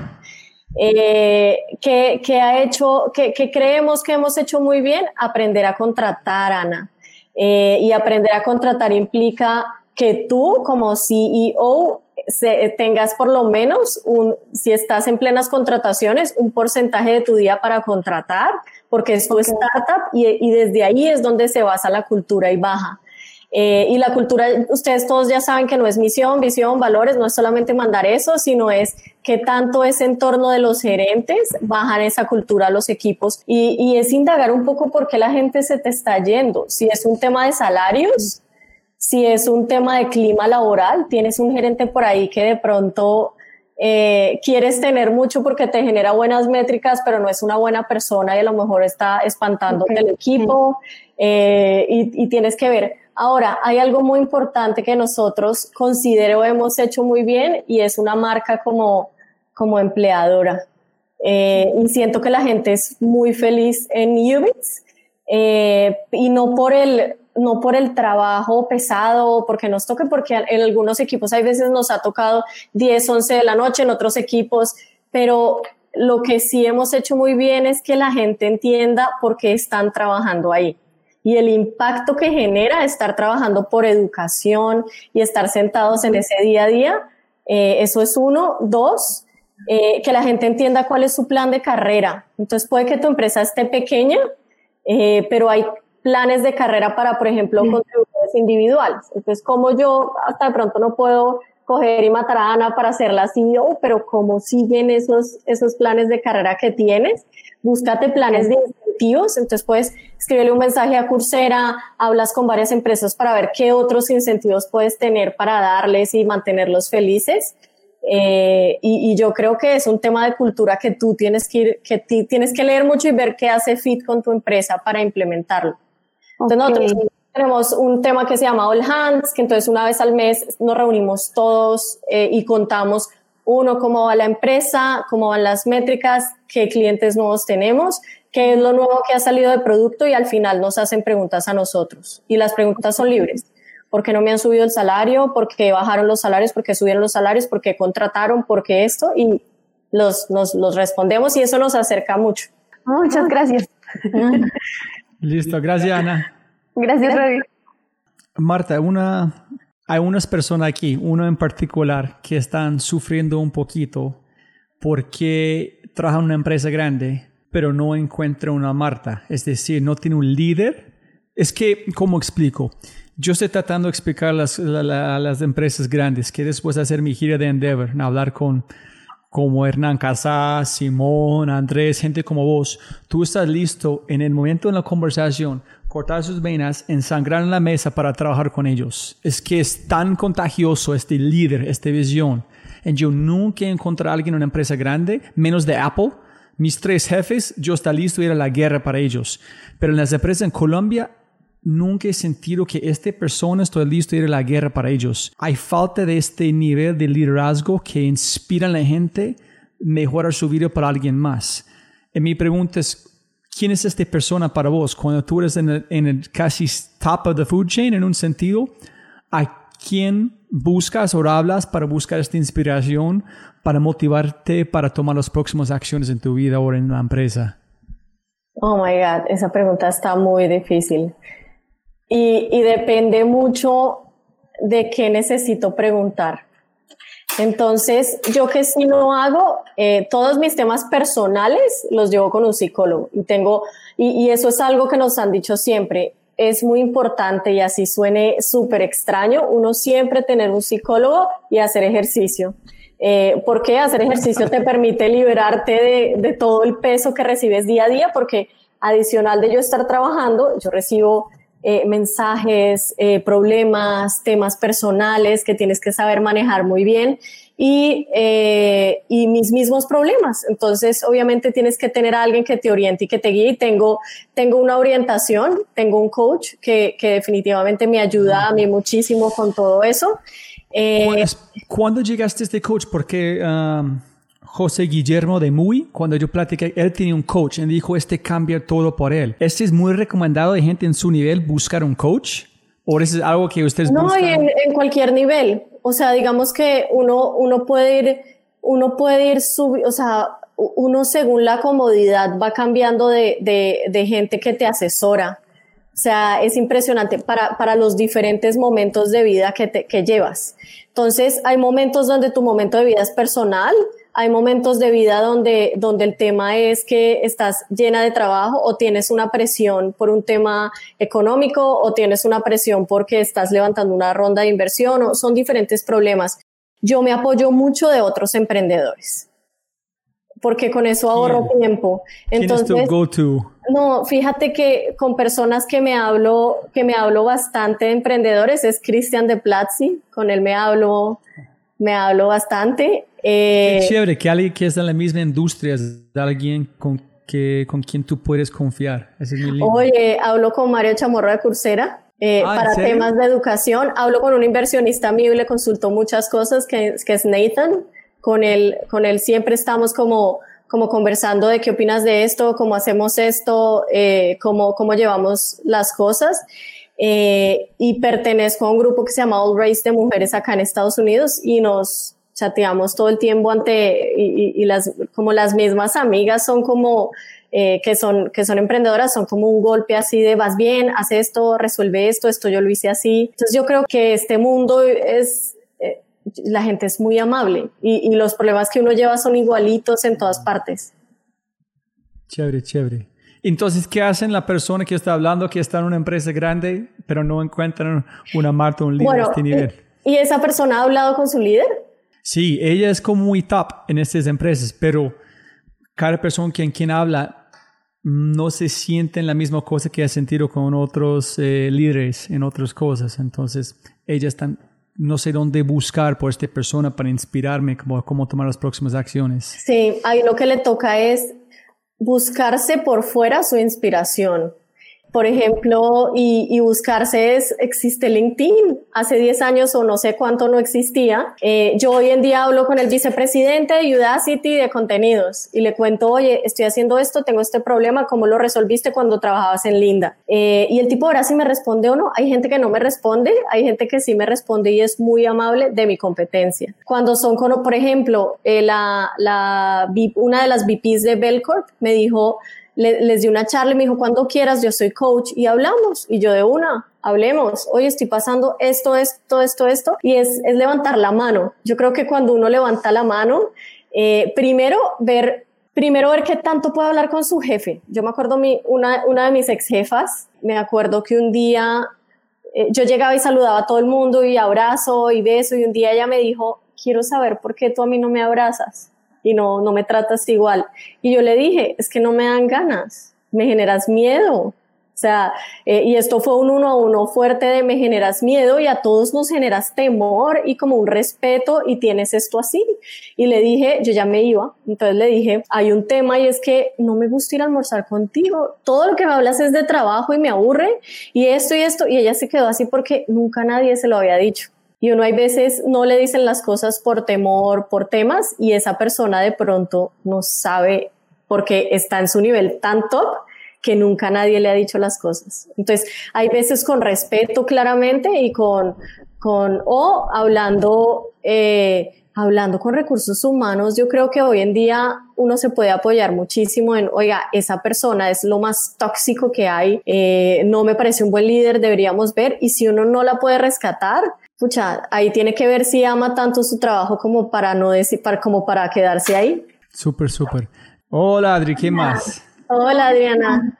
Eh, ¿qué, ha hecho, qué, creemos que hemos hecho muy bien? Aprender a contratar, Ana. Eh, y aprender a contratar implica que tú como CEO tengas por lo menos un, si estás en plenas contrataciones, un porcentaje de tu día para contratar, porque es tu startup y, y, desde ahí es donde se basa la cultura y baja. Eh, y la cultura, ustedes todos ya saben que no es misión, visión, valores, no es solamente mandar eso, sino es que tanto ese entorno de los gerentes bajan esa cultura a los equipos y, y es indagar un poco por qué la gente se te está yendo. Si es un tema de salarios, si es un tema de clima laboral, tienes un gerente por ahí que de pronto eh, quieres tener mucho porque te genera buenas métricas, pero no es una buena persona y a lo mejor está espantando el equipo eh, y, y, tienes que ver. Ahora, hay algo muy importante que nosotros considero hemos hecho muy bien y es una marca como, como empleadora. Eh, y siento que la gente es muy feliz en Ubits eh, y no por el no por el trabajo pesado, porque nos toque, porque en algunos equipos hay veces nos ha tocado 10, 11 de la noche, en otros equipos, pero lo que sí hemos hecho muy bien es que la gente entienda por qué están trabajando ahí y el impacto que genera estar trabajando por educación y estar sentados en ese día a día. Eh, eso es uno. Dos, eh, que la gente entienda cuál es su plan de carrera. Entonces puede que tu empresa esté pequeña, eh, pero hay planes de carrera para, por ejemplo, contribuidores individuales. Entonces, como yo hasta de pronto no puedo coger y matar a Ana para ser la CEO, pero cómo siguen esos, esos planes de carrera que tienes, búscate planes de incentivos, entonces puedes escribirle un mensaje a Coursera, hablas con varias empresas para ver qué otros incentivos puedes tener para darles y mantenerlos felices. Eh, y, yo creo que es un tema de cultura que tú tienes que ir, que tienes que leer mucho y ver qué hace fit con tu empresa para implementarlo. Entonces nosotros tenemos un tema que se llama All Hands, que entonces una vez al mes nos reunimos todos eh, y contamos uno, cómo va la empresa, cómo van las métricas, qué clientes nuevos tenemos, qué es lo nuevo que ha salido de producto y al final nos hacen preguntas a nosotros. Y las preguntas son libres. ¿Por qué no me han subido el salario? ¿Por qué bajaron los salarios? ¿Por qué subieron los salarios? ¿Por qué contrataron? ¿Por qué esto? Y los, nos, los respondemos y eso nos acerca mucho. Muchas gracias. [laughs] Listo, gracias Ana. Gracias, Ravi. Marta, una, hay unas personas aquí, uno en particular, que están sufriendo un poquito porque trabaja en una empresa grande, pero no encuentra una Marta. Es decir, no tiene un líder. Es que, ¿cómo explico? Yo estoy tratando de explicar a las, las empresas grandes que después de hacer mi gira de Endeavor, hablar con como Hernán Casas, Simón, Andrés, gente como vos, tú estás listo en el momento de la conversación cortar sus venas, ensangrar en la mesa para trabajar con ellos. Es que es tan contagioso este líder, esta visión. Y yo nunca encontré a alguien en una empresa grande, menos de Apple. Mis tres jefes, yo está listo ir a la guerra para ellos. Pero en las empresas en Colombia, nunca he sentido que esta persona estoy listo a ir a la guerra para ellos. Hay falta de este nivel de liderazgo que inspira a la gente mejorar su vida para alguien más. Y mi pregunta es, quién es esta persona para vos cuando tú eres en el, casi top of the food chain en un sentido, a quién buscas o hablas para buscar esta inspiración, para motivarte para tomar las próximas acciones en tu vida o en la empresa. Oh my God, esa pregunta está muy difícil. Y, depende mucho de qué necesito preguntar. Entonces, yo que si no hago, eh, todos mis temas personales los llevo con un psicólogo y tengo, y, y eso es algo que nos han dicho siempre, es muy importante y así suene súper extraño, uno siempre tener un psicólogo y hacer ejercicio. Eh, porque hacer ejercicio te permite liberarte de, de todo el peso que recibes día a día, porque adicional de yo estar trabajando, yo recibo eh, mensajes, eh, problemas, temas personales que tienes que saber manejar muy bien y, eh, y, mis mismos problemas. Entonces, obviamente tienes que tener a alguien que te oriente y que te guíe. Tengo, tengo una orientación, tengo un coach que, que definitivamente me ayuda a mí muchísimo con todo eso. ¿Cuándo llegaste a este coach? Porque... Um, José Guillermo de Muy, cuando yo platiqué, él tenía un coach y dijo, este cambia todo por él. ¿Este es muy recomendado de gente en su nivel buscar un coach? ¿O es algo que ustedes no, buscan? No, en, en, cualquier nivel. O sea, digamos que uno, uno puede ir, uno puede ir, sub, o sea, uno según la comodidad va cambiando de, de, gente que te asesora. O sea, es impresionante para, para los diferentes momentos de vida que, te, que llevas. Entonces, hay momentos donde tu momento de vida es personal, hay momentos de vida donde, donde el tema es que estás llena de trabajo o tienes una presión por un tema económico o tienes una presión porque estás levantando una ronda de inversión o son diferentes problemas. Yo me apoyo mucho de otros emprendedores porque con eso ahorro tiempo. Entonces. No, fíjate que con personas que me hablo, que me hablo bastante de emprendedores es Cristian de Platzi, con él me hablo, me hablo bastante. Eh, chévere que alguien que está en la misma industria es alguien con, que, con quien tú puedes confiar. Oye, hablo con Mario Chamorro de Coursera. Eh, ah, para temas de educación, hablo con un inversionista mío y le consulto muchas cosas, que, que es Nathan. Con él, con él siempre estamos como, como conversando de qué opinas de esto, cómo hacemos esto, eh, cómo, cómo llevamos las cosas. Eh, y pertenezco a un grupo que se llama All Race de mujeres acá en Estados Unidos y nos, chateamos todo el tiempo ante y, las como las mismas amigas son como eh, que son que son emprendedoras son como un golpe así de vas bien haz esto resuelve esto esto yo lo hice así entonces yo creo que este mundo es eh, la gente es muy amable y, y, los problemas que uno lleva son igualitos en todas partes chévere chévere entonces, ¿qué hacen la persona que está hablando que está en una empresa grande, pero no encuentran una Marta, un líder bueno, este nivel? ¿Y esa persona ha hablado con su líder? Sí, ella es como muy top en estas empresas, pero cada persona quien, quien habla no se siente en la misma cosa que ha sentido con otros eh, líderes en otras cosas. Entonces, ella está, no sé dónde buscar por esta persona para inspirarme como cómo tomar las próximas acciones. Sí, ahí lo que le toca es buscarse por fuera su inspiración por ejemplo, y, buscarse es, existe LinkedIn. Hace 10 años o no sé cuánto no existía. Eh, yo hoy en día hablo con el vicepresidente de Udacity de contenidos y le cuento, oye, estoy haciendo esto, tengo este problema, ¿cómo lo resolviste cuando trabajabas en Linda? Eh, y el tipo ahora sí me responde o no. Hay gente que no me responde, hay gente que sí me responde y es muy amable de mi competencia. Cuando son, con, por ejemplo, eh, una de las VPs de Belcorp me dijo, les di una charla y me dijo, cuando quieras, yo soy coach y hablamos. Y yo de una, hablemos. Hoy estoy pasando esto, esto, esto, esto. Y es, es levantar la mano. Yo creo que cuando uno levanta la mano, eh, primero ver, primero ver qué tanto puede hablar con su jefe. Yo me acuerdo mi, una, una de mis ex jefas, me acuerdo que un día eh, yo llegaba y saludaba a todo el mundo y abrazo y beso y un día ella me dijo, quiero saber por qué tú a mí no me abrazas y no, no me tratas igual. Y yo le dije, es que no me dan ganas, me generas miedo. O sea, eh, y esto fue un uno a uno fuerte de me generas miedo y a todos nos generas temor y como un respeto y tienes esto así. Y le dije, yo ya me iba, entonces le dije, hay un tema y es que no me gusta ir a almorzar contigo. Todo lo que me hablas es de trabajo y me aburre y esto y esto. Y ella se quedó así porque nunca nadie se lo había dicho. Y uno hay veces no le dicen las cosas por temor, por temas, y esa persona de pronto no sabe porque está en su nivel tan top que nunca nadie le ha dicho las cosas. Entonces, hay veces con respeto claramente y con, con o hablando, eh, hablando con recursos humanos, yo creo que hoy en día uno se puede apoyar muchísimo en, oiga, esa persona es lo más tóxico que hay, eh, no me parece un buen líder, deberíamos ver, y si uno no la puede rescatar, pucha, ahí tiene que ver si ama tanto su trabajo como para no decir, como para quedarse ahí. Súper, súper. Hola Adri, ¿qué más? Hola Adriana.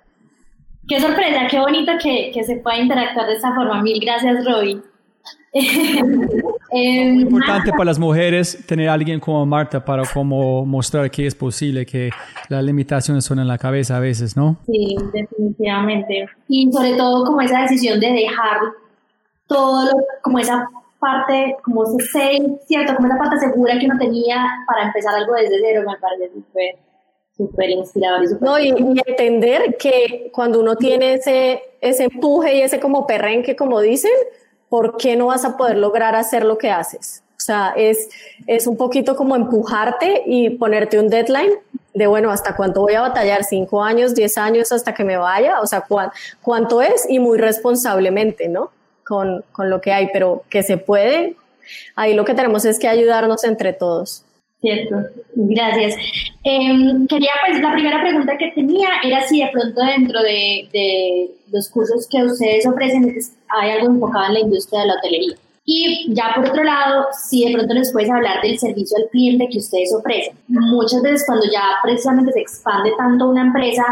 Qué sorpresa, qué bonito que, que se pueda interactuar de esa forma. Mil gracias. Es [laughs] muy importante para las mujeres tener a alguien como Marta para como mostrar que es posible, que las limitaciones son en la cabeza a veces, ¿no? Sí, definitivamente. Y sobre todo como esa decisión de dejar todo, como esa parte, como ese ¿cierto? Como esa parte segura que uno tenía para empezar algo desde cero, me parece súper súper inspirador y No, y, entender que cuando uno tiene ese, ese empuje y ese como perrenque, como dicen, ¿por qué no vas a poder lograr hacer lo que haces? O sea, es, es un poquito como empujarte y ponerte un deadline de, bueno, ¿hasta cuánto voy a batallar? ¿Cinco años, diez años hasta que me vaya? O sea, ¿cuánto es? Y muy responsablemente, ¿no? Con, con lo que hay, pero que se puede, ahí lo que tenemos es que ayudarnos entre todos. Cierto, gracias. Em, quería, pues, la primera pregunta que tenía era si de pronto dentro de, de los cursos que ustedes ofrecen hay algo enfocado en la industria de la hotelería. Y ya por otro lado, si de pronto nos puedes hablar del servicio al cliente que ustedes ofrecen. Muchas veces cuando ya precisamente se expande tanto una empresa,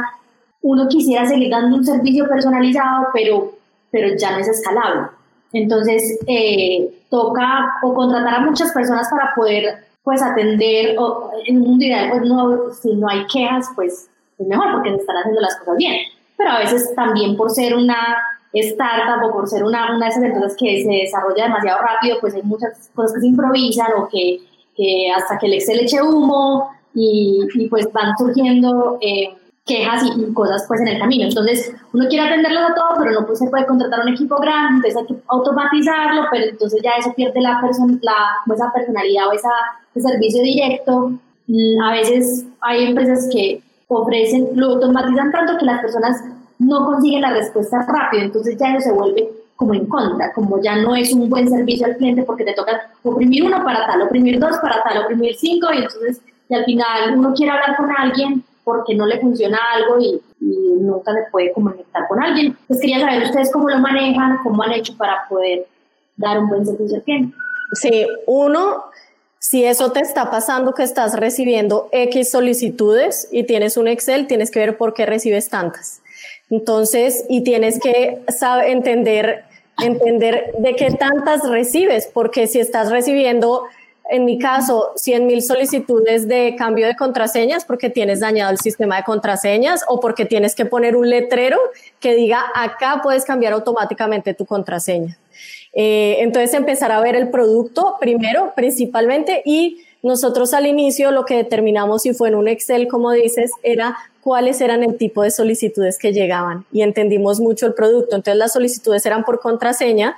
uno quisiera seguir dando un servicio personalizado, pero, pero ya no es escalable. Entonces, eh, toca o contratar a muchas personas para poder pues atender, o en un mundo ideal, pues no, si no hay quejas, pues es mejor porque se están haciendo las cosas bien. Pero a veces también por ser una startup o por ser una, una de esas empresas que se desarrolla demasiado rápido, pues hay muchas cosas que se improvisan o que, que hasta que el Excel eche humo y, y pues van surgiendo eh, quejas y, cosas pues en el camino. Entonces uno quiere atenderlos a todos, pero no pues, se puede contratar un equipo grande, entonces hay que automatizarlo, pero entonces ya eso pierde la, person la esa personalidad o esa, ese servicio directo. Mm, a veces hay empresas que ofrecen, lo automatizan tanto que las personas no consigue la respuesta rápido, entonces ya eso se vuelve como en contra, como ya no es un buen servicio al cliente porque te toca oprimir uno para tal, oprimir dos para tal, oprimir cinco y entonces y al final uno quiere hablar con alguien porque no le funciona algo y, nunca se puede comunicar con alguien. Pues quería saber ustedes cómo lo manejan, cómo han hecho para poder dar un buen servicio al cliente. Sí, uno, si eso te está pasando que estás recibiendo X solicitudes y tienes un Excel, tienes que ver por qué recibes tantas. Entonces, y tienes que saber, entender, entender de qué tantas recibes, porque si estás recibiendo, en mi caso, 100 mil solicitudes de cambio de contraseñas porque tienes dañado el sistema de contraseñas o porque tienes que poner un letrero que diga acá puedes cambiar automáticamente tu contraseña. Eh, entonces empezar a ver el producto primero, principalmente, y nosotros al inicio lo que determinamos, y fue en un Excel, como dices, era cuáles eran el tipo de solicitudes que llegaban y entendimos mucho el producto. Entonces las solicitudes eran por contraseña,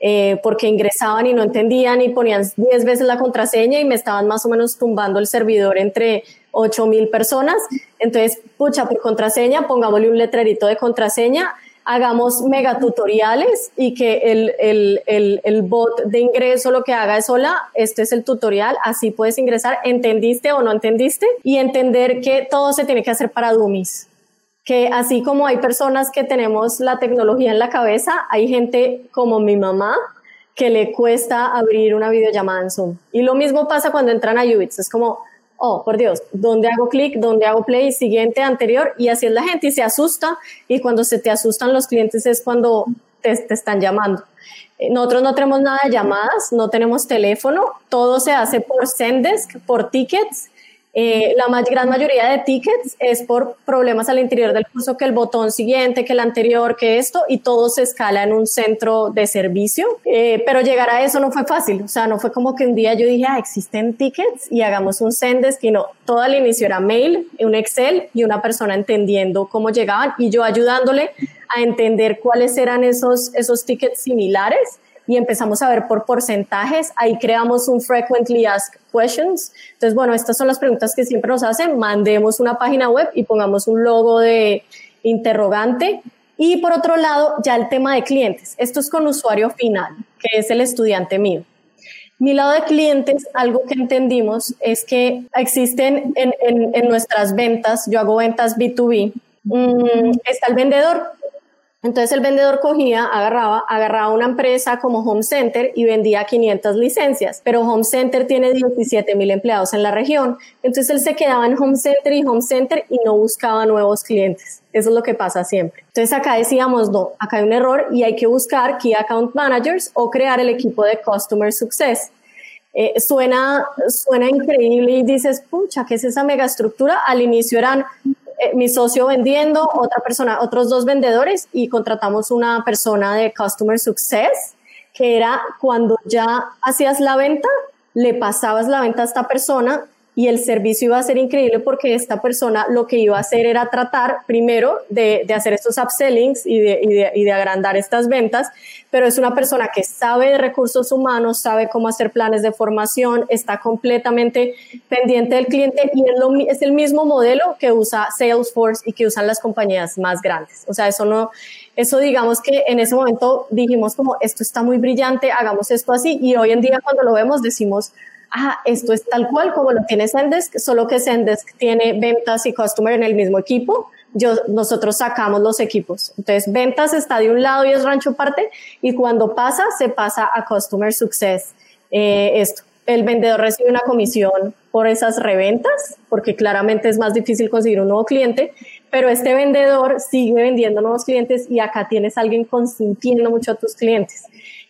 eh, porque ingresaban y no entendían y ponían 10 veces la contraseña y me estaban más o menos tumbando el servidor entre 8 mil personas. Entonces, pucha, por contraseña, pongámosle un letrerito de contraseña hagamos megatutoriales y que el, el, el, bot de ingreso lo que haga es, hola, este es el tutorial, así puedes ingresar, entendiste o no entendiste, y entender que todo se tiene que hacer para dummies. Que así como hay personas que tenemos la tecnología en la cabeza, hay gente como mi mamá que le cuesta abrir una videollamada en Zoom. Y lo mismo pasa cuando entran a Ubits, es como, oh, por Dios, ¿dónde hago clic? ¿Dónde hago play? Siguiente, anterior, y así es la gente y se asusta, y cuando se te asustan los clientes es cuando te, te están llamando. Eh, nosotros no tenemos nada de llamadas, no tenemos teléfono, todo se hace por Zendesk, por tickets, eh, la gran mayoría de tickets es por problemas al interior del curso, que el botón siguiente, que el anterior, que esto, y todo se escala en un centro de servicio. Eh, pero llegar a eso no fue fácil, o sea, no fue como que un día yo dije, ah, existen tickets y hagamos un Zendesk, y todo al inicio era mail, un Excel y una persona entendiendo cómo llegaban y yo ayudándole a entender cuáles eran esos, esos tickets similares y empezamos a ver por porcentajes. Ahí creamos un frequently asked questions. Entonces, bueno, estas son las preguntas que siempre nos hacen. Mandemos una página web y pongamos un logo de interrogante. Y por otro lado, ya el tema de clientes. Esto es con usuario final, que es el estudiante mío. Mi lado de clientes, algo que entendimos es que existen en, en, nuestras ventas, yo hago ventas B2B, mm, está el vendedor, entonces el vendedor cogía, agarraba, agarraba una empresa como Home Center y vendía 500 licencias, pero Home Center tiene 17 mil empleados en la región. Entonces él se quedaba en Home Center y Home Center y no buscaba nuevos clientes. Eso es lo que pasa siempre. Entonces acá decíamos, no, acá hay un error y hay que buscar Key Account Managers o crear el equipo de Customer Success. Eh, suena, suena increíble y dices, pucha, ¿qué es esa megaestructura? Al inicio eran eh, mi socio vendiendo, otra persona, otros dos vendedores y contratamos una persona de Customer Success, que era cuando ya hacías la venta, le pasabas la venta a esta persona y el servicio iba a ser increíble porque esta persona lo que iba a hacer era tratar primero de, de hacer estos upsellings y de, y, de, y de, agrandar estas ventas, pero es una persona que sabe de recursos humanos, sabe cómo hacer planes de formación, está completamente pendiente del cliente y es, lo, es el mismo modelo que usa Salesforce y que usan las compañías más grandes. O sea, eso no, eso digamos que en ese momento dijimos como esto está muy brillante, hagamos esto así y hoy en día cuando lo vemos decimos, ah, esto es tal cual como lo tiene Zendesk, solo que Zendesk tiene ventas y customer en el mismo equipo. Yo, nosotros sacamos los equipos. Entonces, ventas está de un lado y es rancho parte, y cuando pasa, se pasa a Customer Success. Eh, esto, el vendedor recibe una comisión por esas reventas, porque claramente es más difícil conseguir un nuevo cliente, pero este vendedor sigue vendiendo nuevos clientes y acá tienes a alguien consintiendo mucho a tus clientes.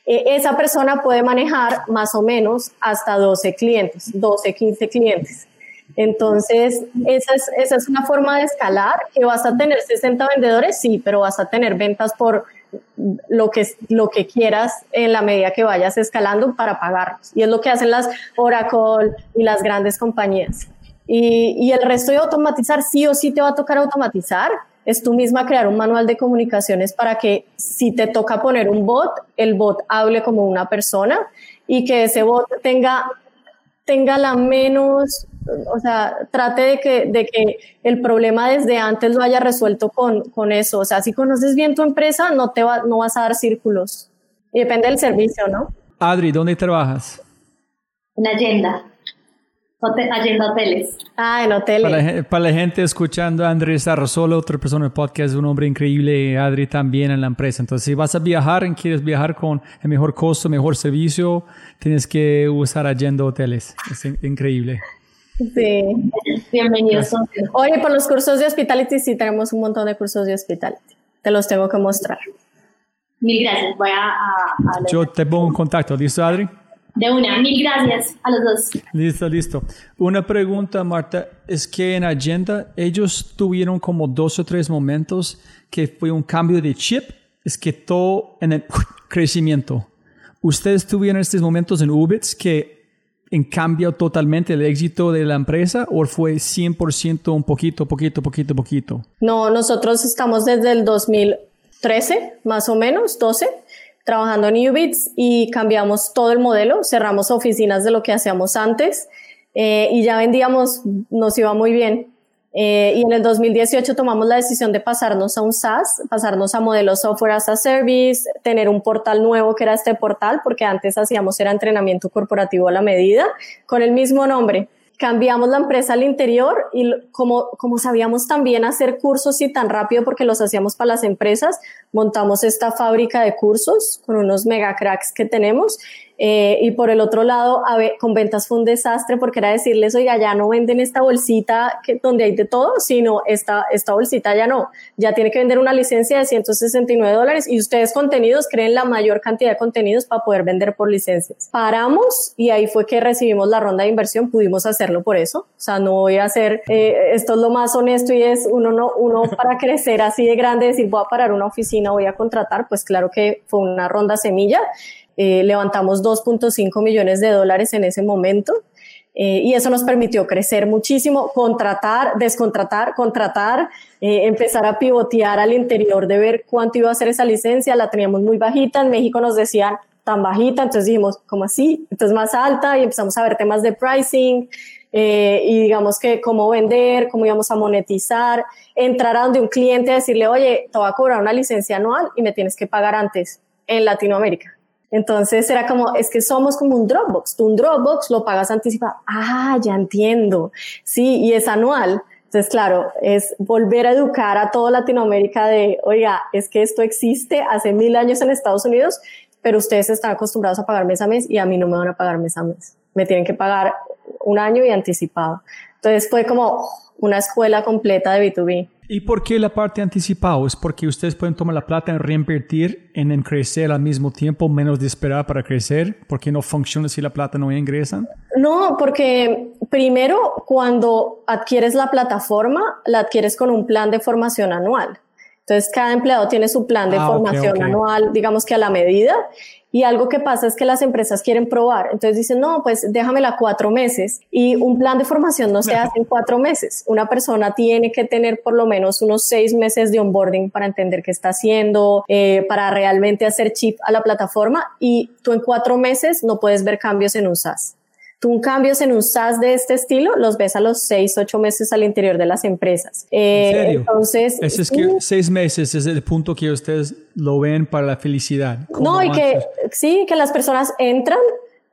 Eh, esa persona puede manejar más o menos hasta 12 clientes, 12, 15 clientes. Entonces, esa es, una forma de escalar, que vas a tener 60 vendedores, sí, pero vas a tener ventas por lo que, lo que quieras en la medida que vayas escalando para pagarlos. Y es lo que hacen las Oracle y las grandes compañías. Y, y el resto de automatizar, sí o sí te va a tocar automatizar, es tú misma crear un manual de comunicaciones para que si te toca poner un bot, el bot hable como una persona y que ese bot tenga, tenga la menos, o sea, trate de que, de que el problema desde antes lo haya resuelto con, con eso. O sea, si conoces bien tu empresa, no, te va, no vas a dar círculos. Y depende del servicio, ¿no? Adri, ¿dónde trabajas? En agenda. Agenda Hoteles. Ah, en hoteles. Para la, gente escuchando, Andrés Arrasolo, otra persona del podcast, un hombre increíble, Adri también en la empresa. Entonces, si vas a viajar y quieres viajar con el mejor costo, mejor servicio, tienes que usar Agenda Hoteles. Es increíble. Sí. Bienvenidos. Oye, por los cursos de hospitality, sí tenemos un montón de cursos de hospitality. Te los tengo que mostrar. Mil gracias. Voy a, a, Yo te pongo en contacto. ¿Listo, Adri? De una, mil gracias a los dos. Listo, listo. Una pregunta, Marta, es que en Agenda ellos tuvieron como dos o tres momentos que fue un cambio de chip, es que todo en el [laughs] crecimiento. ¿Ustedes tuvieron estos momentos en Ubits que en cambio totalmente el éxito de la empresa o fue 100% un poquito, poquito, poquito, poquito? No, nosotros estamos desde el 2013, más o menos, 12 trabajando en Ubits y cambiamos todo el modelo, cerramos oficinas de lo que hacíamos antes eh, y ya vendíamos, nos iba muy bien. Eh, y en el 2018 tomamos la decisión de pasarnos a un SaaS, pasarnos a modelo software as a service, tener un portal nuevo que era este portal, porque antes hacíamos era entrenamiento corporativo a la medida, con el mismo nombre cambiamos la empresa al interior y como, como sabíamos también hacer cursos y tan rápido porque los hacíamos para las empresas, montamos esta fábrica de cursos con unos mega cracks que tenemos eh, y por el otro lado, a ver, con ventas fue un desastre porque era decirles, oiga, ya no venden esta bolsita que, donde hay de todo, sino esta, esta bolsita ya no. Ya tiene que vender una licencia de 169 dólares y ustedes contenidos creen la mayor cantidad de contenidos para poder vender por licencias. Paramos y ahí fue que recibimos la ronda de inversión, pudimos hacerlo por eso. O sea, no voy a hacer, eh, esto es lo más honesto y es uno, no, uno [laughs] para crecer así de grande, decir, voy a parar una oficina, voy a contratar, pues claro que fue una ronda semilla eh, levantamos 2.5 millones de dólares en ese momento. Eh, y eso nos permitió crecer muchísimo, contratar, descontratar, contratar, eh, empezar a pivotear al interior de ver cuánto iba a ser esa licencia. La teníamos muy bajita, en México nos decían tan bajita, entonces dijimos, ¿cómo así? Entonces más alta y empezamos a ver temas de pricing y digamos que cómo vender, cómo íbamos a monetizar, entrar a donde un cliente a decirle, oye, te voy a cobrar una licencia anual y me tienes que pagar antes en Latinoamérica. Entonces era como, es que somos como un Dropbox. Tú un Dropbox lo pagas anticipado. Ah, ya entiendo. Sí, y es anual. Entonces, claro, es volver a educar a toda Latinoamérica de, oiga, es que esto existe hace mil años en Estados Unidos, pero ustedes están acostumbrados a pagar mes a mes y a mí no me van a pagar mes a mes. Me tienen que pagar un año y anticipado. Entonces fue como una escuela completa de B2B. ¿Y por qué la parte anticipado? ¿Es porque ustedes pueden tomar la plata y reinvertir en, crecer al mismo tiempo, menos de esperar para crecer? ¿Por qué no funciona si la plata no ingresa? No, porque primero cuando adquieres la plataforma, la adquieres con un plan de formación anual. Entonces, cada empleado tiene su plan de ah, formación anual, digamos que a la medida, y algo que pasa es que las empresas quieren probar. Entonces dicen, no, pues déjamela cuatro meses. Y un plan de formación no se hace en cuatro meses. Una persona tiene que tener por lo menos unos seis meses de onboarding para entender qué está haciendo, eh, para realmente hacer chip a la plataforma. Y tú en cuatro meses no puedes ver cambios en un SaaS. Tú cambios en un SaaS de este estilo los ves a los seis, ocho meses al interior de las empresas. Eh, ¿En serio? Entonces, es que seis meses es el punto que ustedes lo ven para la felicidad. No, y que sí, que las personas entran,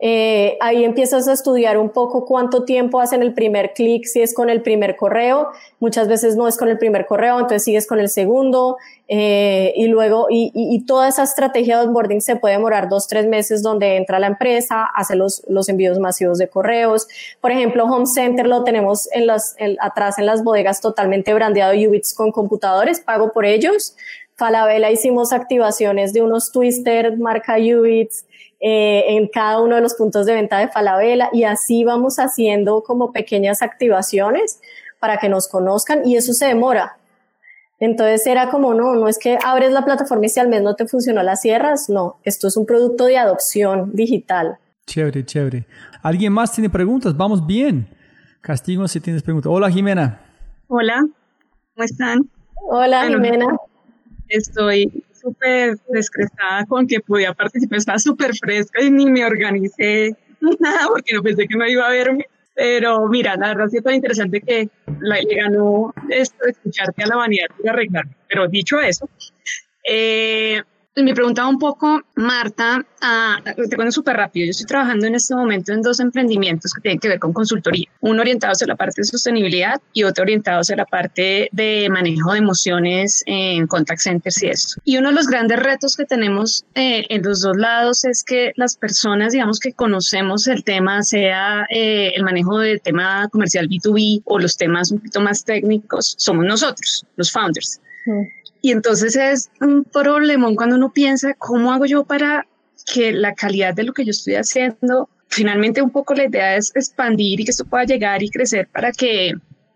eh, ahí empiezas a estudiar un poco cuánto tiempo hacen el primer clic, si es con el primer correo, muchas veces no es con el primer correo, entonces sigues con el segundo, eh, y luego, y, y, toda esa estrategia de onboarding se puede demorar dos, tres meses donde entra la empresa, hace los, los envíos masivos de correos. Por ejemplo, Home Center lo tenemos en las, atrás en las bodegas totalmente brandeado Ubits con computadores, pago por ellos. Falabella hicimos activaciones de unos Twister marca Ubits, eh, en cada uno de los puntos de venta de Falabella y así vamos haciendo como pequeñas activaciones para que nos conozcan y eso se demora. Entonces era como, no, no es que abres la plataforma y si al mes no te funcionó las cierras, no, esto es un producto de adopción digital. Chévere, chévere. ¿Alguien más tiene preguntas? Vamos bien. Castigo si tienes preguntas. Hola Jimena. Hola, ¿cómo están? Hola Jimena. Estoy súper descrestada con que podía participar, estaba súper fresca y ni me organicé [laughs] nada porque no pensé que no iba a verme. Pero mira, la verdad es tan interesante que le ganó esto de escucharte a la vanidad y arreglar. Pero dicho eso, eh, pues me preguntaba un poco, Marta, te cuento súper rápido, yo estoy trabajando en este momento en dos emprendimientos que tienen que ver con consultoría, uno orientado hacia la parte de sostenibilidad y otro orientado hacia la parte de manejo de emociones en contact centers y eso. Y uno de los grandes retos que tenemos eh, en los dos lados es que las personas, digamos que conocemos el tema, sea eh, el manejo del tema comercial B2B o los temas un poquito más técnicos, somos nosotros, los founders. Y entonces es un problemón cuando uno piensa, ¿cómo hago yo para que la calidad de lo que yo estoy haciendo, finalmente un poco la idea es expandir y que esto pueda llegar y crecer para que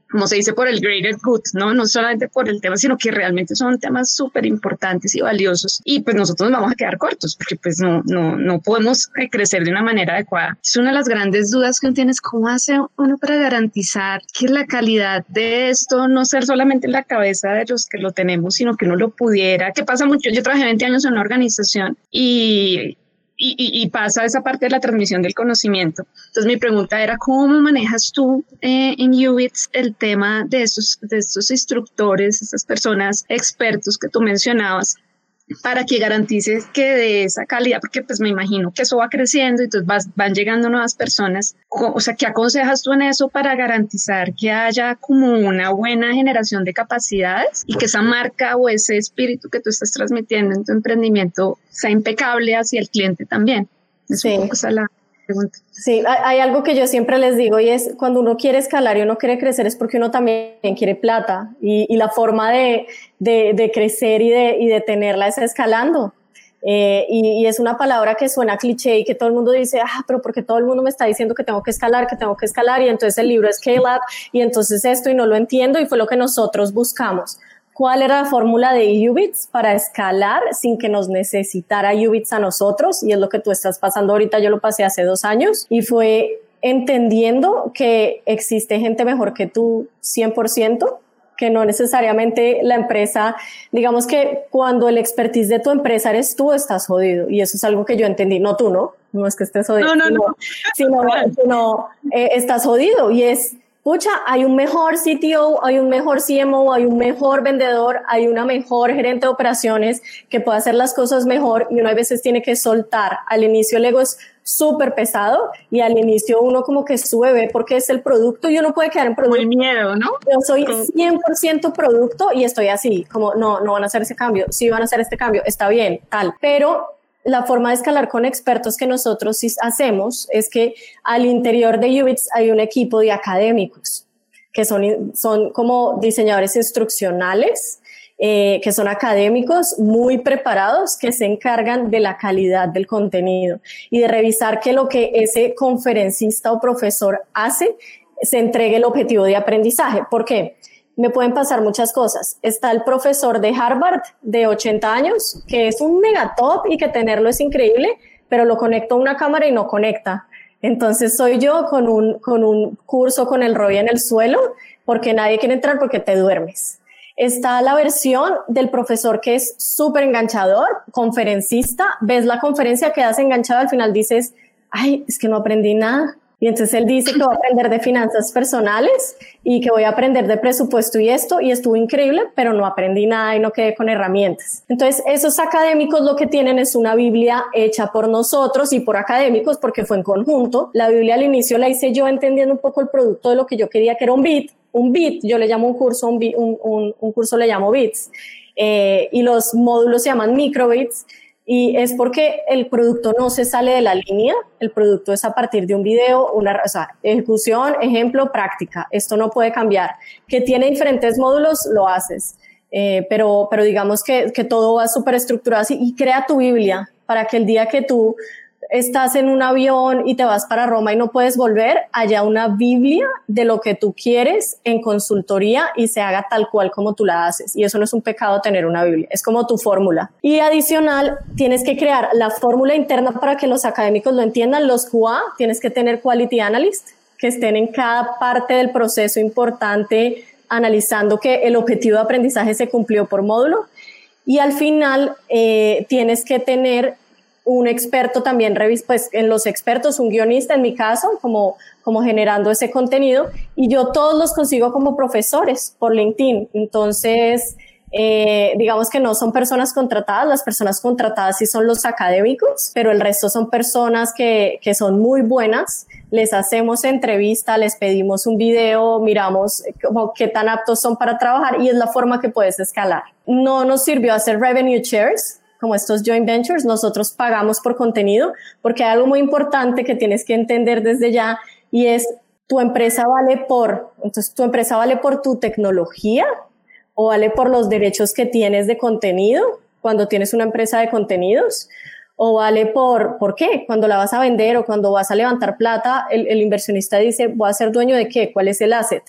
como se dice, por el greater good, ¿no? No solamente por el tema, sino que realmente son temas súper importantes y valiosos. Y pues nosotros nos vamos a quedar cortos porque pues no, no, no podemos crecer de una manera adecuada. Es una de las grandes dudas que uno tiene es cómo hace uno para garantizar que la calidad de esto no ser solamente en la cabeza de los que lo tenemos, sino que uno lo pudiera, que pasa mucho. Yo trabajé 20 años en una organización y y, pasa esa parte de la transmisión del conocimiento. Entonces mi pregunta era, ¿cómo manejas tú eh, en UBITS el tema de estos, de estos instructores, estas personas expertos que tú mencionabas, para que garantices que de esa calidad, porque pues me imagino que eso va creciendo y entonces van llegando nuevas personas. O sea, ¿qué aconsejas tú en eso para garantizar que haya como una buena generación de capacidades y que esa marca o ese espíritu que tú estás transmitiendo en tu emprendimiento sea impecable hacia el cliente también? sí. la, Sí, hay, algo que yo siempre les digo y es cuando uno quiere escalar y uno quiere crecer es porque uno también quiere plata y, la forma de, de, crecer y de, y tenerla es escalando. Eh, y, es una palabra que suena cliché y que todo el mundo dice, ah, pero porque todo el mundo me está diciendo que tengo que escalar, que tengo que escalar y entonces el libro es Scale Up y entonces esto y no lo entiendo y fue lo que nosotros buscamos cuál era la fórmula de Ubits para escalar sin que nos necesitara Ubits a nosotros, y es lo que tú estás pasando ahorita, yo lo pasé hace dos años, y fue entendiendo que existe gente mejor que tú 100%, que no necesariamente la empresa, digamos que cuando el expertise de tu empresa eres tú, estás jodido. Y eso es algo que yo entendí, no tú, ¿no? No es que estés jodido. No, no, no. Sino, sino, eh, estás jodido y es pucha, hay un mejor CTO, hay un mejor CMO, hay un mejor vendedor, hay una mejor gerente de operaciones que puede hacer las cosas mejor y uno a veces tiene que soltar. Al inicio el ego es súper pesado y al inicio uno como que sube porque es el producto y uno puede quedar en producto. Muy miedo, ¿no? Yo soy 100% producto y estoy así, como no, no van a hacer ese cambio, sí van a hacer este cambio, está bien, tal, pero la forma de escalar con expertos que nosotros hacemos es que al interior de Ubits hay un equipo de académicos que son, son como diseñadores instruccionales, eh, que son académicos muy preparados que se encargan de la calidad del contenido y de revisar que lo que ese conferencista o profesor hace se entregue el objetivo de aprendizaje. ¿Por qué? Me pueden pasar muchas cosas. Está el profesor de Harvard de 80 años, que es un megatop y que tenerlo es increíble, pero lo conecto a una cámara y no conecta. Entonces soy yo con un, con un curso con el rollo en el suelo, porque nadie quiere entrar porque te duermes. Está la versión del profesor que es súper enganchador, conferencista, ves la conferencia, quedas enganchado, al final dices, ay, es que no aprendí nada Y entonces él dice que va a [laughs] aprender de finanzas personales y que voy a aprender de presupuesto y esto, y estuvo increíble, pero no aprendí nada y no quedé con herramientas. Entonces, esos académicos lo que tienen es una Biblia hecha por nosotros y por académicos porque fue en conjunto. La Biblia al inicio la hice yo entendiendo un poco el producto de lo que yo quería, que era un bit. Un bit, yo le llamo un curso, un, un, un, curso le llamo bits. Eh, y los módulos se llaman microbits y es porque el producto no se sale de la línea, el producto es a partir de un video, una o sea, ejecución, ejemplo, práctica. Esto no puede cambiar. Que tiene diferentes módulos, lo haces. Eh, pero, pero digamos que, que todo va súper estructurado así y crea tu Biblia para que el día que tú estás en un avión y te vas para Roma y no puedes volver, haya una Biblia de lo que tú quieres en consultoría y se haga tal cual como tú la haces. Y eso no es un pecado tener una Biblia, es como tu fórmula. Y adicional, tienes que crear la fórmula interna para que los académicos lo entiendan. Los QA, tienes que tener quality analyst que estén en cada parte del proceso importante analizando que el objetivo de aprendizaje se cumplió por módulo. Y al final eh, tienes que tener un experto también, pues en los expertos, un guionista en mi caso, como, como generando ese contenido, y yo todos los consigo como profesores por LinkedIn. Entonces, eh, digamos que no son personas contratadas, las personas contratadas sí son los académicos, pero el resto son personas que, que son muy buenas. Les hacemos entrevista, les pedimos un video, miramos como qué tan aptos son para trabajar y es la forma que puedes escalar. No nos sirvió hacer revenue shares, como estos joint ventures, nosotros pagamos por contenido, porque hay algo muy importante que tienes que entender desde ya y es tu empresa vale por, entonces tu empresa vale por tu tecnología o vale por los derechos que tienes de contenido cuando tienes una empresa de contenidos o vale por, ¿por qué? Cuando la vas a vender o cuando vas a levantar plata, el, inversionista dice, voy a ser dueño de qué, cuál es el asset.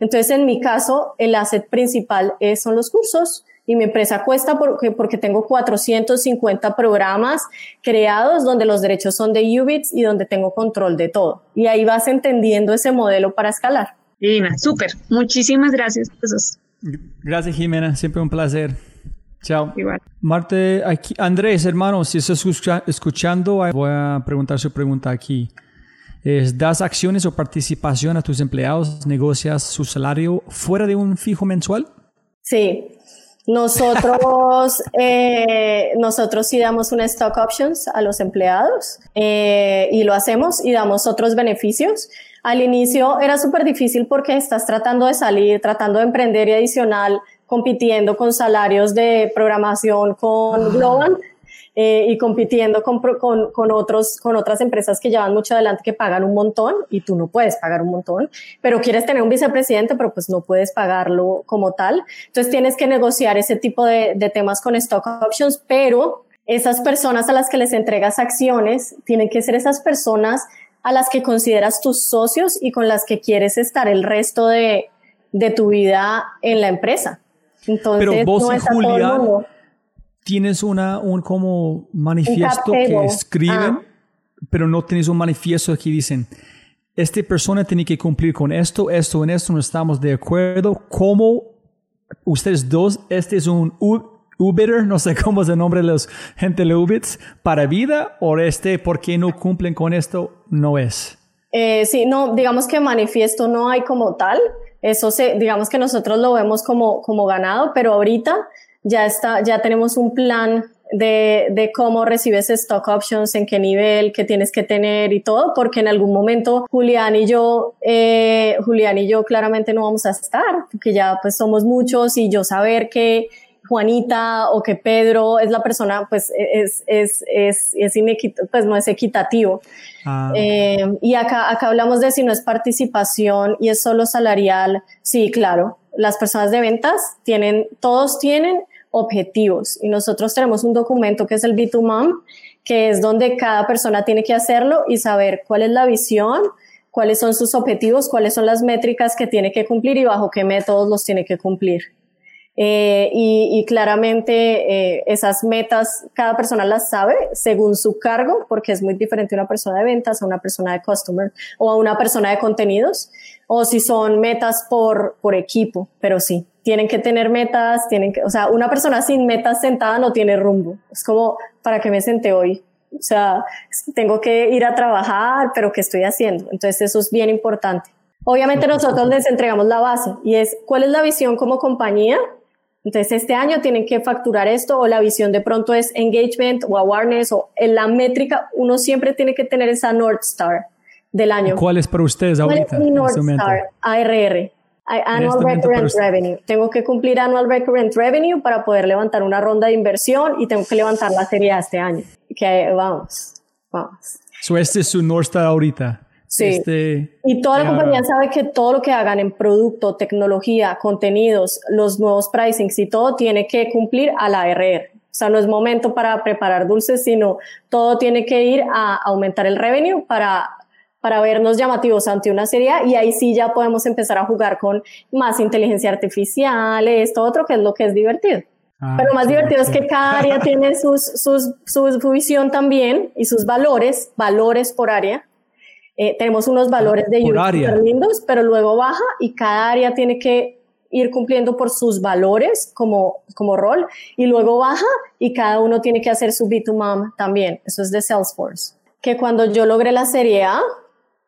Entonces, en mi caso, el asset principal es, son los cursos y mi empresa cuesta porque, porque tengo 450 programas creados donde los derechos son de Ubits y donde tengo control de todo. Y ahí vas entendiendo ese modelo para escalar. Divina, súper. Muchísimas gracias. Gracias, Jimena. Siempre un placer. Chao. Igual. Marte, aquí, Andrés, hermano, si estás escuchando, voy a preguntar su pregunta aquí. ¿Das acciones o participación a tus empleados? ¿Negocias su salario fuera de un fijo mensual? Sí, nosotros, [laughs] eh, nosotros sí damos un stock options a los empleados eh, y lo hacemos y damos otros beneficios. Al inicio era súper difícil porque estás tratando de salir, tratando de emprender y adicional, compitiendo con salarios de programación con ah. Global eh, y compitiendo con, con, con, otros, con otras empresas que llevan mucho adelante que pagan un montón y tú no puedes pagar un montón, pero quieres tener un vicepresidente, pero pues no puedes pagarlo como tal. Entonces tienes que negociar ese tipo de, de temas con stock options, pero esas personas a las que les entregas acciones tienen que ser esas personas a las que consideras tus socios y con las que quieres estar el resto de, de tu vida en la empresa. Entonces, pero vos y Julia, tienes una, un como manifiesto que escriben, ah. pero no tienes un manifiesto que dicen, esta persona tiene que cumplir con esto, esto, en esto, no estamos de acuerdo. ¿Cómo ustedes dos, este es un Uber, no sé [laughs] cómo es el nombre de los gente de Ubits, para vida, o este, porque no cumplen con esto, no es? Eh, sí, no, digamos que manifiesto no hay como tal. Eso se, digamos que nosotros lo vemos como, como ganado, pero ahorita ya está, ya tenemos un plan de, de, cómo recibes stock options, en qué nivel, qué tienes que tener y todo, porque en algún momento Julián y yo, eh, Julián y yo claramente no vamos a estar, porque ya pues somos muchos y yo saber que Juanita o que Pedro es la persona, pues es, es, es, es pues no es equitativo. Ah. Eh, y acá, acá hablamos de si no es participación y es solo salarial. Sí, claro, las personas de ventas tienen, todos tienen objetivos y nosotros tenemos un documento que es el B2MOM, que es donde cada persona tiene que hacerlo y saber cuál es la visión, cuáles son sus objetivos, cuáles son las métricas que tiene que cumplir y bajo qué métodos los tiene que cumplir. Eh, y, claramente eh, esas metas cada persona las sabe según su cargo, porque es muy diferente una persona de ventas a una persona de customer o a una persona de contenidos, o si son metas por, por equipo, pero sí, tienen que tener metas, tienen que, o sea, una persona sin metas sentada no tiene rumbo. Es como, ¿para qué me senté hoy? O sea, tengo que ir a trabajar, pero ¿qué estoy haciendo? Entonces eso es bien importante. Obviamente nosotros les entregamos la base y es cuál es la visión como compañía. Entonces este año tienen que facturar esto o la visión de pronto es engagement o awareness o en la métrica uno siempre tiene que tener esa North Star del año. ¿Cuál es para ustedes ahorita? ¿Cuál es mi North este Star? ARR. Annual este Recurrent Revenue. Tengo que cumplir Annual Recurrent Revenue para poder levantar una ronda de inversión y tengo que levantar la serie A este año. Que vamos, vamos. So, este es su North Star ahorita. Sí. Este, Y toda la Claro. compañía sabe que todo lo que hagan en producto, tecnología, contenidos, los nuevos pricings y todo tiene que cumplir a la ARR. O sea, no es momento para preparar dulces, sino todo tiene que ir a aumentar el revenue para, para vernos llamativos ante una serie y ahí sí ya podemos empezar a jugar con más inteligencia artificial, esto otro, que es lo que es divertido. ah, Pero más sí, divertido es sí. que cada área [laughs] tiene sus, sus, su, su visión también y sus valores, valores por área. Eh, tenemos unos valores de súper lindos, pero luego baja y cada área tiene que ir cumpliendo por sus valores como, como rol y luego baja y cada uno tiene que hacer su B2MAM también. Eso es de Salesforce. Que cuando yo logré la serie A,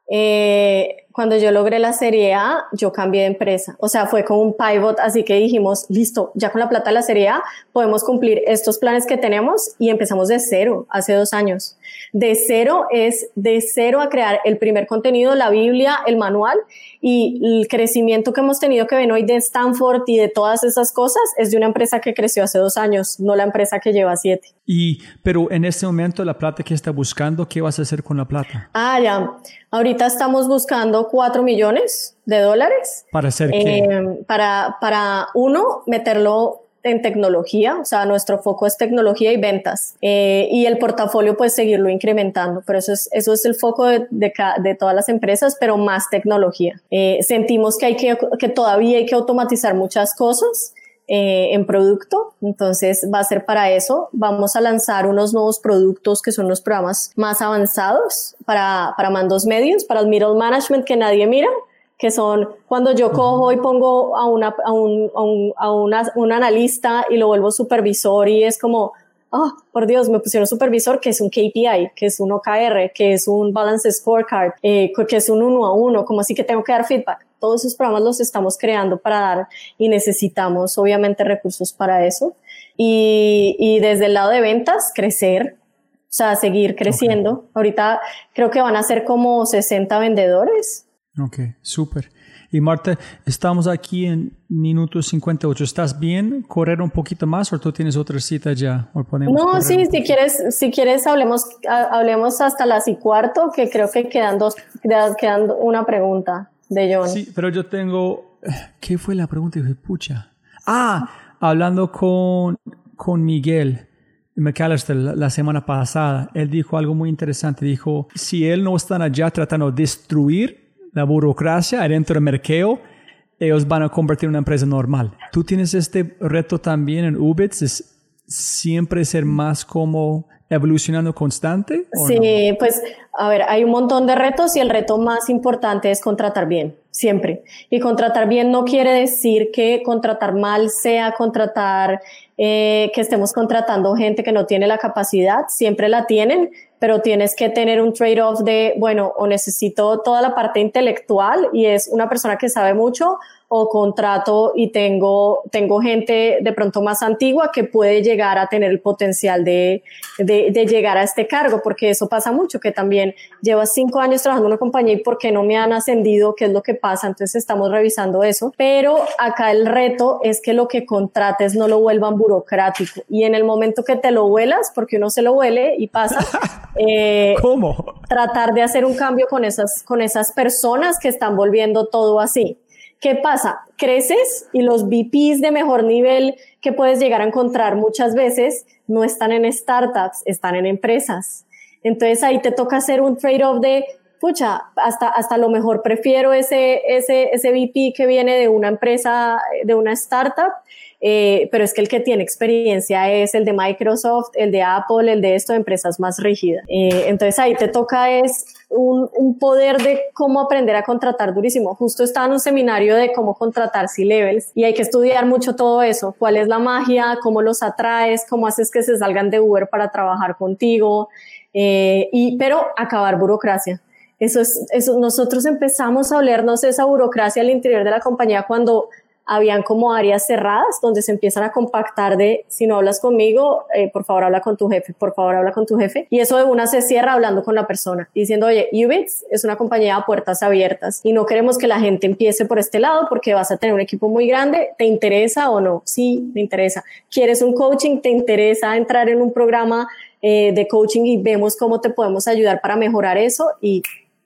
eh, cuando yo logré la serie A, yo cambié de empresa. O sea, fue como un pivot, así que dijimos, listo, ya con la plata de la serie A podemos cumplir estos planes que tenemos y empezamos de cero, hace dos años. De cero es de cero a crear el primer contenido, la Biblia, el manual y el crecimiento que hemos tenido que ven hoy de Stanford y de todas esas cosas es de una empresa que creció hace dos años, no la empresa que lleva siete. Y, pero en este momento, la plata que está buscando, ¿qué vas a hacer con la plata? Ah, ya. Ahorita estamos buscando 4 millones de dólares ¿Para hacer qué? eh, para, para uno, meterlo en tecnología, o sea, nuestro foco es tecnología y ventas eh, y el portafolio pues seguirlo incrementando, pero eso es, eso es el foco de, de, de todas las empresas, pero más tecnología. Eh, sentimos que, hay que, que todavía hay que automatizar muchas cosas eh, en producto, entonces va a ser para eso. Vamos a lanzar unos nuevos productos que son los programas más avanzados para, para mandos medios, para el middle management que nadie mira que son cuando yo cojo y pongo a, una, a, un, a, un, a una, un analista y lo vuelvo supervisor y es como, oh, por Dios, me pusieron supervisor, que es un KPI, que es un OKR, que es un Balance Scorecard, eh, que es un uno a uno, como así que tengo que dar feedback. Todos esos programas los estamos creando para dar y necesitamos obviamente recursos para eso. Y, y desde el lado de ventas, crecer, o sea, seguir creciendo. Ahorita creo que van a ser como 60 vendedores. Ok, súper. Y Marta, estamos aquí en minuto 58. ¿Estás bien? ¿Correr un poquito más o tú tienes otra cita ya? ¿O No, sí, si quieres, si quieres hablemos, ha- hablemos hasta las y cuarto, que creo que quedan dos, queda- quedan una pregunta de John. Sí, pero yo tengo... ¿Qué fue la pregunta? Dije, pucha. Ah, hablando con, con Miguel McAllister la, la semana pasada, él dijo algo muy interesante. Dijo, si él no están allá tratando de destruir la burocracia adentro del mercado, ellos van a convertir en una empresa normal. ¿Tú tienes este reto también en Ubits? ¿Es siempre ser más como evolucionando constante? Sí, pues a ver, hay un montón de retos y el reto más importante es contratar bien, siempre. Y contratar bien no quiere decir que contratar mal sea contratar, eh, que estemos contratando gente que no tiene la capacidad, siempre la tienen, pero tienes que tener un trade-off de, bueno, o necesito toda la parte intelectual y es una persona que sabe mucho o contrato y tengo, tengo gente de pronto más antigua que puede llegar a tener el potencial de, de, de llegar a este cargo, porque eso pasa mucho, que también llevas cinco años trabajando en una compañía y por qué no me han ascendido, qué es lo que pasa, entonces estamos revisando eso, pero acá el reto es que lo que contrates no lo vuelvan burocrático. Y en el momento que te lo vuelas, porque uno se lo huele y pasa, [laughs] eh, ¿Cómo? tratar de hacer un cambio con esas, con esas personas que están volviendo todo así. ¿Qué pasa? Creces y los VPs de mejor nivel que puedes llegar a encontrar muchas veces no están en startups, están en empresas. Entonces ahí te toca hacer un trade-off de, pucha, hasta, hasta lo mejor prefiero ese, ese, ese VP que viene de una empresa, de una startup, eh, pero es que el que tiene experiencia es el de Microsoft, el de Apple, el de esto, empresas más rígidas. Eh, entonces ahí te toca es un, un, poder de cómo aprender a contratar durísimo. Justo estaba en un seminario de cómo contratar C-Levels y hay que estudiar mucho todo eso. ¿Cuál es la magia? ¿Cómo los atraes? ¿Cómo haces que se salgan de Uber para trabajar contigo? eh, y, pero acabar burocracia. Eso es, eso, nosotros empezamos a olernos esa burocracia al interior de la compañía cuando habían como áreas cerradas donde se empiezan a compactar de si no hablas conmigo, eh, por favor habla con tu jefe, por favor habla con tu jefe. Y eso de una se cierra hablando con la persona, diciendo, oye, Ubits es una compañía a puertas abiertas y no queremos que la gente empiece por este lado porque vas a tener un equipo muy grande. ¿Te interesa o no? Sí, me interesa. ¿Quieres un coaching? ¿Te interesa entrar en un programa eh, de coaching y vemos cómo te podemos ayudar para mejorar eso? Y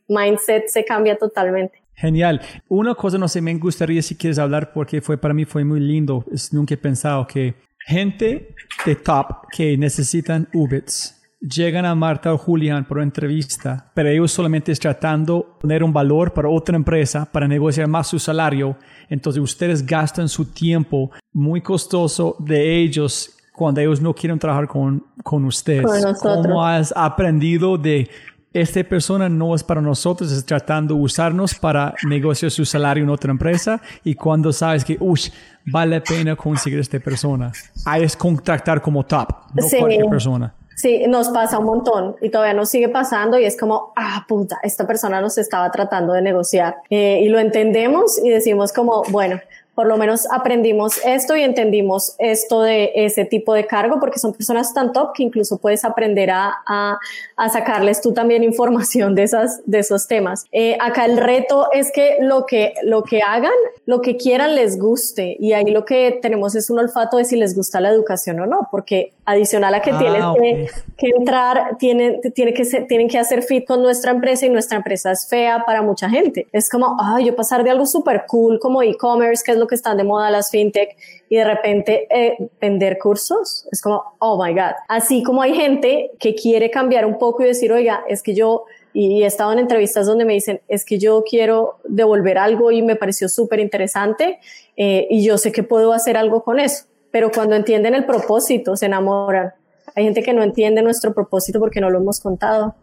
mindset se cambia totalmente. Genial. Una cosa no sé, me gustaría si quieres hablar porque fue para mí fue muy lindo. Es, nunca he pensado que gente de top que necesitan Ubits llegan a Marta o Julián por una entrevista, pero ellos solamente están tratando de poner un valor para otra empresa para negociar más su salario. Entonces ustedes gastan su tiempo muy costoso de ellos cuando ellos no quieren trabajar con, con ustedes. ¿Cómo has aprendido de esta persona no es para nosotros, es tratando de usarnos para negociar su salario en otra empresa y cuando sabes que, uy, vale la pena conseguir esta persona, ahí es contactar como top, no cualquier persona. Sí, nos pasa un montón y todavía nos sigue pasando y es como, ah, puta, esta persona nos estaba tratando de negociar eh, y lo entendemos y decimos como, bueno, por lo menos aprendimos esto y entendimos esto de ese tipo de cargo, porque son personas tan top que incluso puedes aprender a, a, a sacarles tú también información de, esas, de esos temas. Eh, acá el reto es que lo, que lo que hagan, lo que quieran les guste, y ahí lo que tenemos es un olfato de si les gusta la educación o no, porque adicional a que ah, tienes que, que, entrar, tienen, tiene que ser, tienen que hacer fit con nuestra empresa y nuestra empresa es fea para mucha gente. Es como, ay, yo pasar de algo súper cool como e-commerce, que es lo que están de moda las fintech, y de repente eh, vender cursos, es como, oh my God. Así como hay gente que quiere cambiar un poco y decir, oiga, es que yo y he estado en entrevistas donde me dicen, es que yo quiero devolver algo y me pareció súper interesante eh, y yo sé que puedo hacer algo con eso pero cuando entienden el propósito se enamoran. Hay gente que no entiende nuestro propósito porque no lo hemos contado.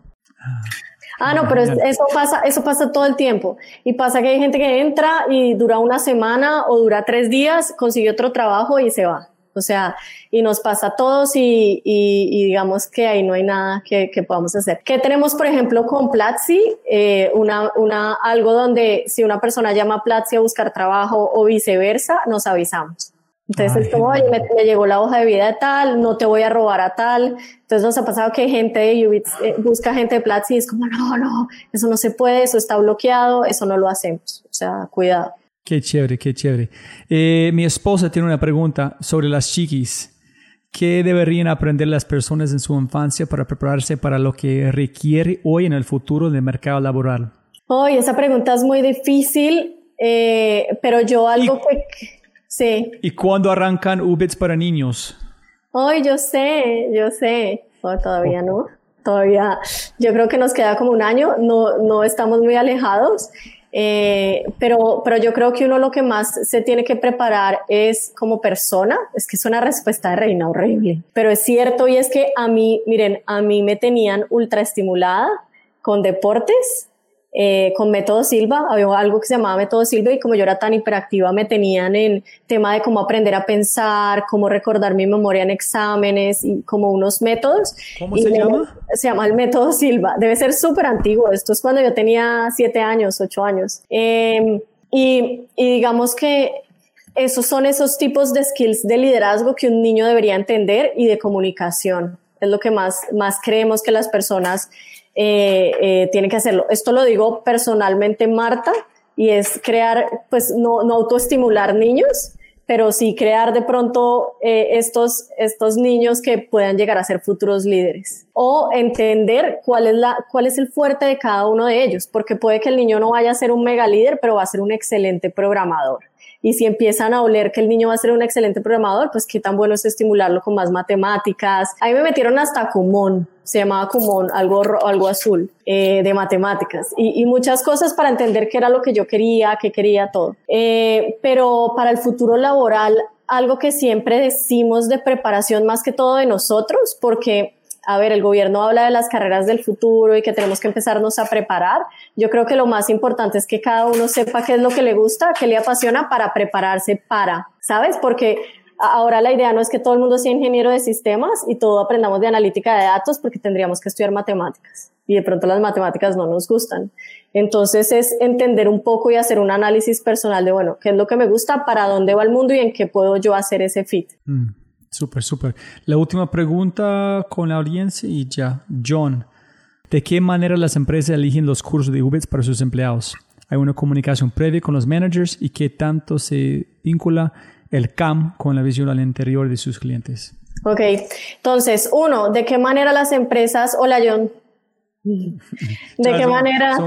Ah, no, pero eso pasa, eso pasa todo el tiempo. Y pasa que hay gente que entra y dura una semana o dura tres días, consigue otro trabajo y se va. O sea, y nos pasa a todos y, y, digamos que ahí no hay nada que, que, podamos hacer. ¿Qué tenemos, por ejemplo, con Platzi? Eh, una, una, algo donde si una persona llama a Platzi a buscar trabajo o viceversa, nos avisamos. Entonces es como, oye, me, llegó la hoja de vida de tal, no te voy a robar a tal. Entonces nos ha pasado que gente de Ubits eh, busca gente de Platzi y es como, no, no, eso no se puede, eso está bloqueado, eso no lo hacemos. O sea, cuidado. Qué chévere, qué chévere. Eh, mi esposa tiene una pregunta sobre las chiquis. ¿Qué deberían aprender las personas en su infancia para prepararse para lo que requiere hoy en el futuro del mercado laboral? Hoy esa pregunta es muy difícil, eh, pero yo algo que Sí. ¿Y cuándo arrancan Ubits para niños? Hoy yo sé, yo sé. todavía no. Todavía, yo creo que nos queda como un año, no, no estamos muy alejados, eh, pero, pero yo creo que uno lo que más se tiene que preparar es como persona, es que es una respuesta de reina horrible, pero es cierto y es que a mí, miren, a mí me tenían ultra estimulada con deportes, eh, con Método Silva, había algo que se llamaba Método Silva y como yo era tan hiperactiva me tenían en tema de cómo aprender a pensar, cómo recordar mi memoria en exámenes y como unos métodos. ¿Cómo se llama? [laughs] Se llama el Método Silva, debe ser súper antiguo, esto es cuando yo tenía siete años, ocho años. Em, y, y digamos que esos son esos tipos de skills de liderazgo que un niño debería entender y de comunicación. Es lo que más, más creemos que las personas eh, eh, tiene que hacerlo. Esto lo digo personalmente, Marta, y es crear, pues no, no autoestimular niños, pero sí crear de pronto eh, estos, estos niños que puedan llegar a ser futuros líderes. O entender cuál es, la, cuál es el fuerte de cada uno de ellos, porque puede que el niño no vaya a ser un mega líder, pero va a ser un excelente programador. Y si empiezan a oler que el niño va a ser un excelente programador, pues qué tan bueno es estimularlo con más matemáticas. Ahí me metieron hasta Kumon, se llamaba Kumon, algo, algo azul, eh, de matemáticas. Y, y, muchas cosas para entender qué era lo que yo quería, qué quería todo. Eh, pero para el futuro laboral, algo que siempre decimos de preparación más que todo de nosotros, porque a ver, el gobierno habla de las carreras del futuro y que tenemos que empezarnos a preparar. Yo creo que lo más importante es que cada uno sepa qué es lo que le gusta, qué le apasiona para prepararse para, ¿sabes? Porque Ahora la idea no es que todo el mundo sea ingeniero de sistemas y todo aprendamos de analítica de datos porque tendríamos que estudiar matemáticas y de pronto las matemáticas no nos gustan. Entonces es entender un poco y hacer un análisis personal de, bueno, qué es lo que me gusta, para dónde va el mundo y en qué puedo yo hacer ese fit. Mm, súper, súper. La última pregunta con la audiencia y ya. John, ¿de qué manera las empresas eligen los cursos de UBITS para sus empleados? ¿Hay una comunicación previa con los managers y qué tanto se vincula el CAM con la visión al interior de sus clientes. Ok, entonces, uno, ¿de qué manera las empresas, hola John, [laughs] ¿de qué manera?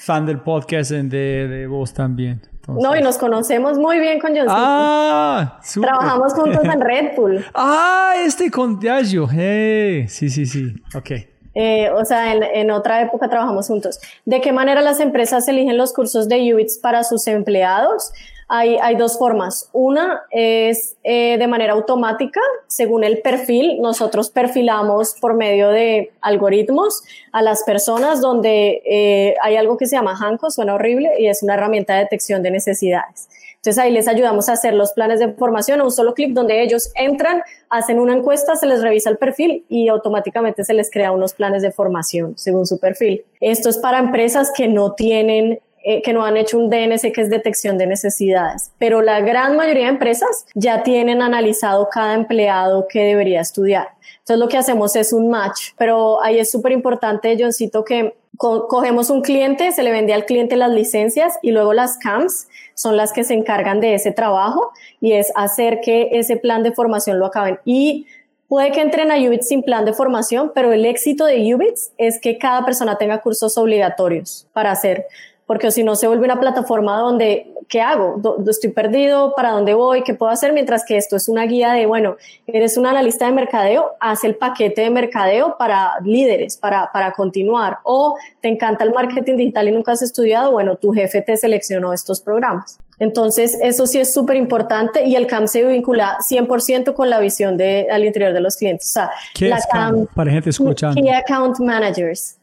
fan del podcast de, de vos también. No, y nos conocemos muy bien con John. Ah, Trabajamos juntos en Red Bull. [laughs] Ah, este con Diageo. Hey, sí, sí, sí. Ok. Eh, o sea, en, en, otra época trabajamos juntos. ¿De qué manera las empresas eligen los cursos de UBITS para sus empleados? Hay, hay dos formas. Una es eh, de manera automática, según el perfil. Nosotros perfilamos por medio de algoritmos a las personas donde eh, hay algo que se llama Hanco, suena horrible, y es una herramienta de detección de necesidades. Entonces ahí les ayudamos a hacer los planes de formación a un solo clic donde ellos entran, hacen una encuesta, se les revisa el perfil y automáticamente se les crea unos planes de formación según su perfil. Esto es para empresas que no tienen eh, que no han hecho un DNS que es detección de necesidades, pero la gran mayoría de empresas ya tienen analizado cada empleado que debería estudiar. Entonces lo que hacemos es un match, pero ahí es súper importante, Johncito, que cogemos un cliente, se le vende al cliente las licencias y luego las CAMS son las que se encargan de ese trabajo y es hacer que ese plan de formación lo acaben. Y Puede que entren a UBITS sin plan de formación, pero el éxito de UBITS es que cada persona tenga cursos obligatorios para hacer porque si no se vuelve una plataforma donde, ¿qué hago? ¿Estoy perdido? ¿Para dónde voy? ¿Qué puedo hacer? Mientras que esto es una guía de, bueno, eres un analista de mercadeo, haz el paquete de mercadeo para líderes, para, para continuar. O te encanta el marketing digital y nunca has estudiado, bueno, tu jefe te seleccionó estos programas. Entonces, eso sí es súper importante y el CAM se vincula 100% con la visión de, al interior de los clientes. O sea, ¿Qué la CAM, para gente escuchando? Key Account Managers.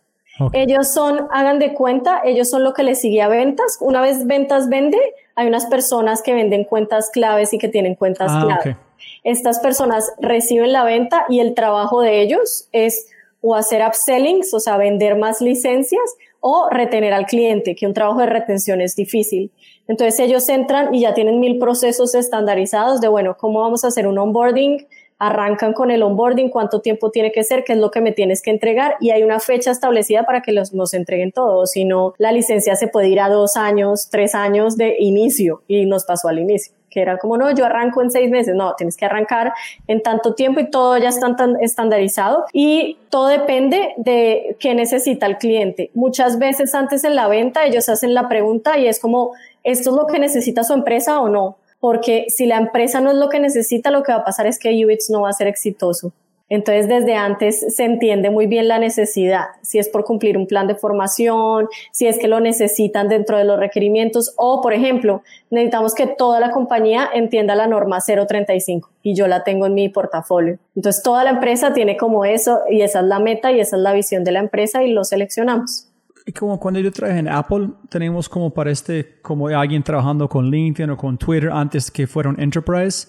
Ellos son, hagan de cuenta, ellos son lo que les sigue a ventas. Una vez ventas vende, hay unas personas que venden cuentas claves y que tienen cuentas ah, claves. Estas personas reciben la venta y el trabajo de ellos es o hacer upsellings, o sea, vender más licencias o retener al cliente, que un trabajo de retención es difícil. Entonces ellos entran y ya tienen mil procesos estandarizados de, bueno, ¿cómo vamos a hacer un onboarding? Arrancan con el onboarding, cuánto tiempo tiene que ser, qué es lo que me tienes que entregar y hay una fecha establecida para que los, nos entreguen todo, si no la licencia se puede ir a dos años, tres años de inicio y nos pasó al inicio que era como, no, yo arranco en seis meses, no, tienes que arrancar en tanto tiempo y todo ya está tan estandarizado y todo depende de qué necesita el cliente. Muchas veces antes en la venta ellos hacen la pregunta y es como, ¿esto es lo que necesita su empresa o no? Porque si la empresa no es lo que necesita, lo que va a pasar es que UBITS no va a ser exitoso. Entonces, desde antes se entiende muy bien la necesidad, si es por cumplir un plan de formación, si es que lo necesitan dentro de los requerimientos o, por ejemplo, necesitamos que toda la compañía entienda la norma 035 y yo la tengo en mi portafolio. Entonces, toda la empresa tiene como eso y esa es la meta y esa es la visión de la empresa y lo seleccionamos como cuando yo trabajé en Apple, tenemos como para este, como alguien trabajando con LinkedIn o con Twitter antes que fueron Enterprise.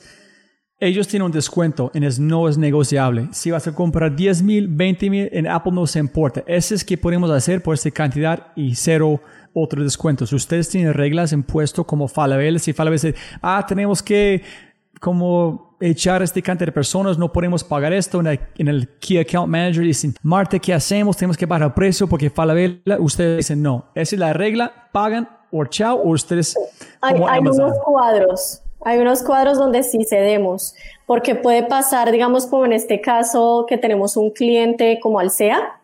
Ellos tienen un descuento y es, no es negociable. Si vas a comprar 10 mil, 20 mil, en Apple no se importa. Ese es que podemos hacer por esta cantidad y cero otros descuentos. Ustedes tienen reglas en puesto como Falabella. Si Falabella dice, ah, tenemos que como echar este cantidad de personas, no podemos pagar esto. En el, Key Account Manager dicen, Marte, ¿qué hacemos? Tenemos que bajar el precio porque Falabella. Ustedes dicen, no, esa es la regla, pagan o chao, o ustedes... Hay, hay unos cuadros, hay unos cuadros donde sí cedemos, porque puede pasar, digamos, como en este caso, que tenemos un cliente como Alsea,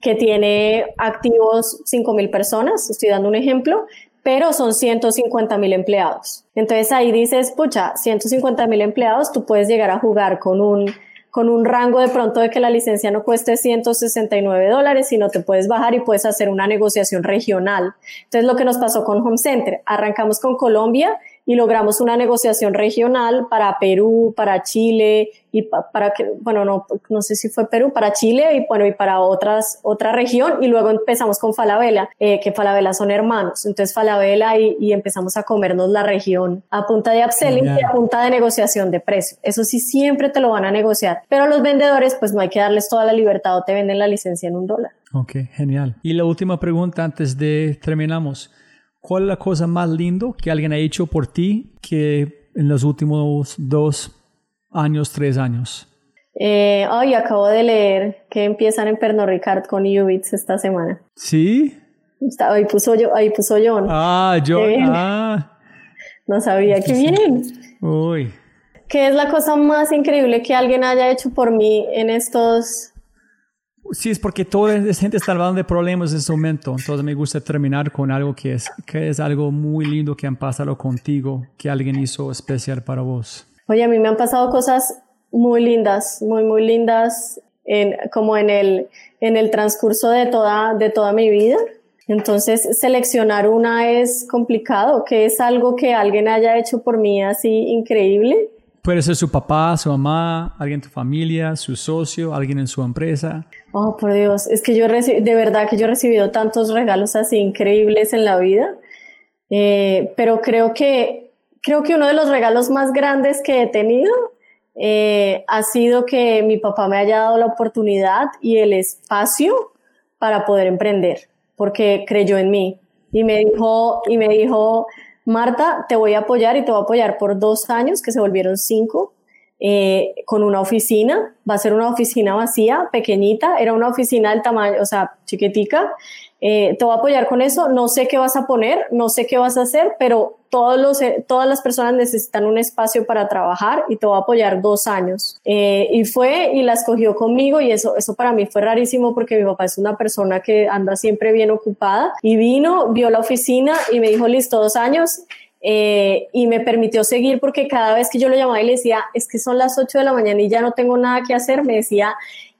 que tiene activos 5.000 personas, estoy dando un ejemplo, pero son 150 mil empleados. Entonces ahí dices, pucha, 150 mil empleados, tú puedes llegar a jugar con un, con un rango de pronto de que la licencia no cueste 169 dólares, sino te puedes bajar y puedes hacer una negociación regional. Entonces lo que nos pasó con Home Center, arrancamos con Colombia y logramos una negociación regional para Perú, para Chile y para que, bueno, no, no sé si fue Perú, para Chile y bueno, y para otras, otra región y luego empezamos con Falabella, eh, que Falabella son hermanos, entonces Falabella y, y, empezamos a comernos la región a punta de upselling y a punta de negociación de precio. Eso sí, siempre te lo van a negociar, pero a los vendedores pues no hay que darles toda la libertad o te venden la licencia en un dólar. Ok, genial. Y la última pregunta antes de terminamos. ¿Cuál es la cosa más lindo que alguien ha hecho por ti que en los últimos dos años, tres años? Eh, ay, acabo de leer que empiezan en Pernod Ricard con Ubits esta semana. ¿Sí? ahí puso yo, ahí puso John. Ah, John. Ah. [laughs] No sabía, qué bien. Uy. ¿Qué es la cosa más increíble que alguien haya hecho por mí en estos Sí, es porque toda la gente está hablando de problemas en ese momento. Entonces me gusta terminar con algo que es, que es algo muy lindo que han pasado contigo, que alguien hizo especial para vos. Oye, a mí me han pasado cosas muy lindas, muy, muy lindas, como en el, en el transcurso de toda, de toda mi vida. Entonces, seleccionar una es complicado, que es algo que alguien haya hecho por mí así increíble. Puede ser su papá, su mamá, alguien en tu familia, su socio, alguien en su empresa. Oh, por Dios, es que yo de verdad que yo he recibido tantos regalos así increíbles en la vida, eh, pero creo que, creo que uno de los regalos más grandes que he tenido eh, ha sido que mi papá me haya dado la oportunidad y el espacio para poder emprender, porque creyó en mí y me dijo, y me dijo, Marta, te voy a apoyar y te voy a apoyar por dos años, que se volvieron cinco, eh, con una oficina. Va a ser una oficina vacía, pequeñita. Era una oficina del tamaño, o sea, chiquitica. Eh, te voy a apoyar con eso. No sé qué vas a poner, no sé qué vas a hacer, pero todos los, eh, todas las personas necesitan un espacio para trabajar y te voy a apoyar dos años. y fue y la escogió conmigo y eso, eso para mí fue rarísimo porque mi papá es una persona que anda siempre bien ocupada y vino, vio la oficina y me dijo, listo, dos años eh, y me permitió seguir porque cada vez que yo lo llamaba y le decía, es que son las 8 de la mañana y ya no tengo nada que hacer, me decía,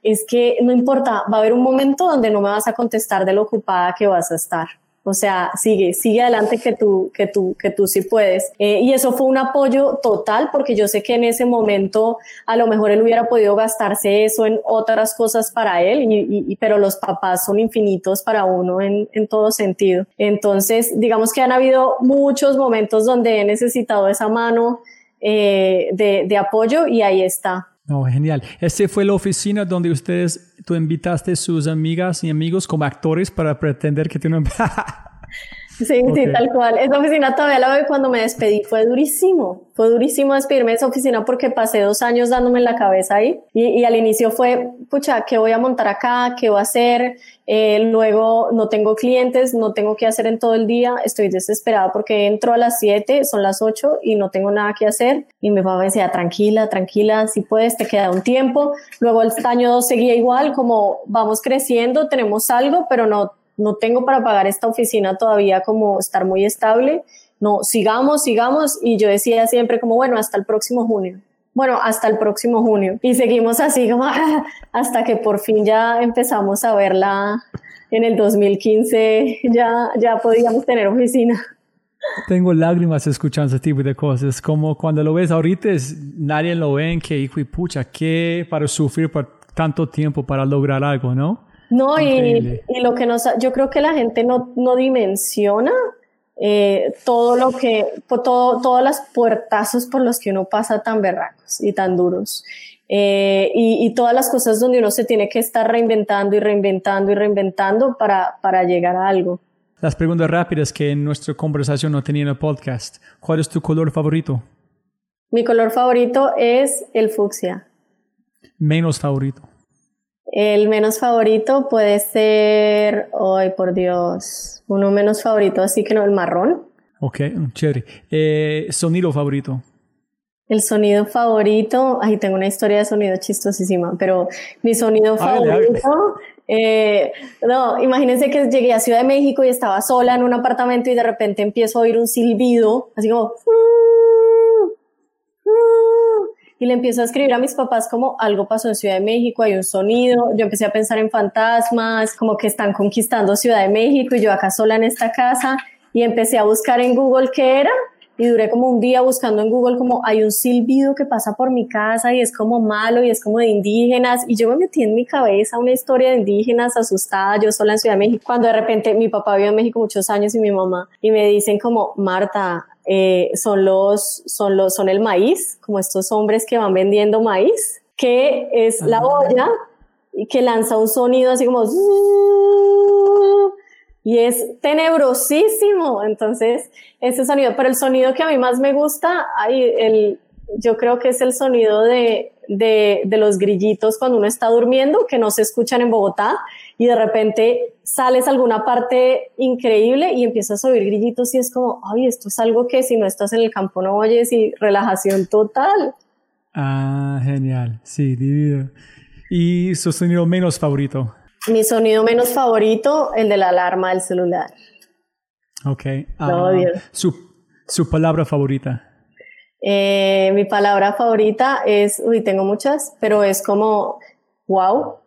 es que no importa, va a haber un momento donde no me vas a contestar de lo ocupada que vas a estar. O sea, sigue, sigue adelante que tú, que tú, que tú sí puedes. Eh, y eso fue un apoyo total porque yo sé que en ese momento a lo mejor él hubiera podido gastarse eso en otras cosas para él, y, pero los papás son infinitos para uno en, en todo sentido. Entonces, digamos que han habido muchos momentos donde he necesitado esa mano eh, de, de apoyo y ahí está. No, genial. Esta fue la oficina donde ustedes, tú invitaste a sus amigas y amigos como actores para pretender que tienen... [laughs] Sí, sí, tal cual. Esa oficina todavía la veo cuando me despedí. Fue durísimo. Fue durísimo despedirme de esa oficina porque pasé dos años dándome en la cabeza ahí. Y, y al inicio fue, pucha, ¿qué voy a montar acá? ¿Qué voy a hacer? Eh, luego no tengo clientes, no tengo que hacer en todo el día. Estoy desesperada porque entro a las 7, son las 8 y no tengo nada que hacer. Y mi papá me decía, tranquila, tranquila, si puedes, te queda un tiempo. Luego el año 2 seguía igual, como vamos creciendo, tenemos algo, pero no no tengo para pagar esta oficina todavía como estar muy estable. No, sigamos, sigamos. Y yo decía siempre como, bueno, hasta el próximo junio. Bueno, hasta el próximo junio. Y seguimos así como [laughs] hasta que por fin ya empezamos a verla en el 2015, ya, ya podíamos tener oficina. Tengo lágrimas escuchando ese tipo de cosas. Como cuando lo ves ahorita, es, nadie lo ve que, hijo y pucha, qué para sufrir por tanto tiempo para lograr algo, ¿no? No, y, y, lo que nos, yo creo que la gente no, no dimensiona eh, todo lo que, todo, todas las puertazos por los que uno pasa tan berracos y tan duros. Eh, y, y, todas las cosas donde uno se tiene que estar reinventando y reinventando y reinventando para, para llegar a algo. Las preguntas rápidas que en nuestra conversación no tenía en el podcast. ¿Cuál es tu color favorito? Mi color favorito es el fucsia. Menos favorito. El menos favorito puede ser, ay por Dios, uno menos favorito, así que no, el marrón. Ok, chévere. Eh, ¿Sonido favorito? El sonido favorito, ay, tengo una historia de sonido chistosísima, pero mi sonido favorito, eh, no, imagínense que llegué a Ciudad de México y estaba sola en un apartamento y de repente empiezo a oír un silbido, así como y le empiezo a escribir a mis papás como algo pasó en Ciudad de México, hay un sonido, yo empecé a pensar en fantasmas, como que están conquistando Ciudad de México y yo acá sola en esta casa y empecé a buscar en Google qué era y duré como un día buscando en Google como hay un silbido que pasa por mi casa y es como malo y es como de indígenas y yo me metí en mi cabeza una historia de indígenas asustada, yo sola en Ciudad de México, cuando de repente mi papá vivió en México muchos años y mi mamá y me dicen como Marta, eh, son los, son los, son el maíz, como estos hombres que van vendiendo maíz, que es la olla y que lanza un sonido así como y es tenebrosísimo. Entonces, ese sonido, pero el sonido que a mí más me gusta, ay, el, yo creo que es el sonido de, de, de, los grillitos cuando uno está durmiendo, que no se escuchan en Bogotá, y de repente sales a alguna parte increíble y empiezas a oír grillitos y es como, ay, esto es algo que si no estás en el campo no oyes y relajación total. Ah, genial, sí, divino. ¿Y su sonido menos favorito? Mi sonido menos favorito, el de la alarma del celular. Ok. Uh, su, su, palabra favorita. Eh, mi palabra favorita es, uy, tengo muchas, pero es como, wow.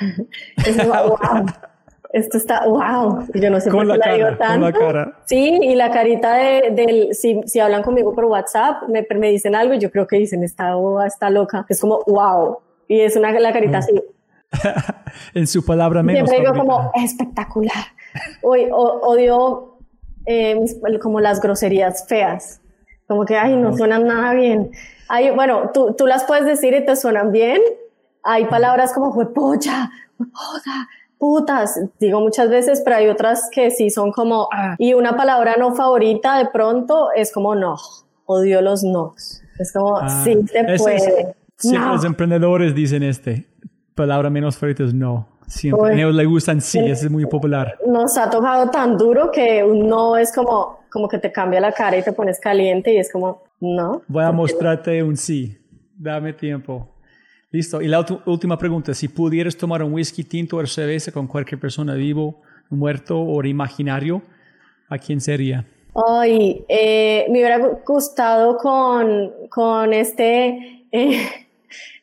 [laughs] es como, wow. Esto está, wow. Yo no sé por qué la, digo tanto. Con la cara. Sí, y la carita de, del, si, si hablan conmigo por WhatsApp, me, me dicen algo y yo creo que dicen, está, está loca. Es como, wow. Y es una, la carita así, [laughs] en su palabra menos. Siempre digo como espectacular. Hoy odio eh, como las groserías feas. Como que, ay, no suenan nada bien. Hay, bueno, tú, tú las puedes decir y te suenan bien. Hay palabras como huepocha, huepocha, putas, digo muchas veces, pero hay otras que sí son como, ah. y una palabra no favorita de pronto es como no, odio los no. Es como, ah, sí se puede. los emprendedores dicen este, palabra menos favorita es no. Siempre. a ellos les gustan sí, es muy popular. Nos ha tocado tan duro que no es como, como que te cambia la cara y te pones caliente y es como, no. Voy a mostrarte un sí. Dame tiempo. Listo. Y la última pregunta, si pudieras tomar un whisky tinto o cerveza con cualquier persona vivo, muerto o imaginario, ¿a quién sería? Ay, eh, me hubiera gustado con, con este... Eh,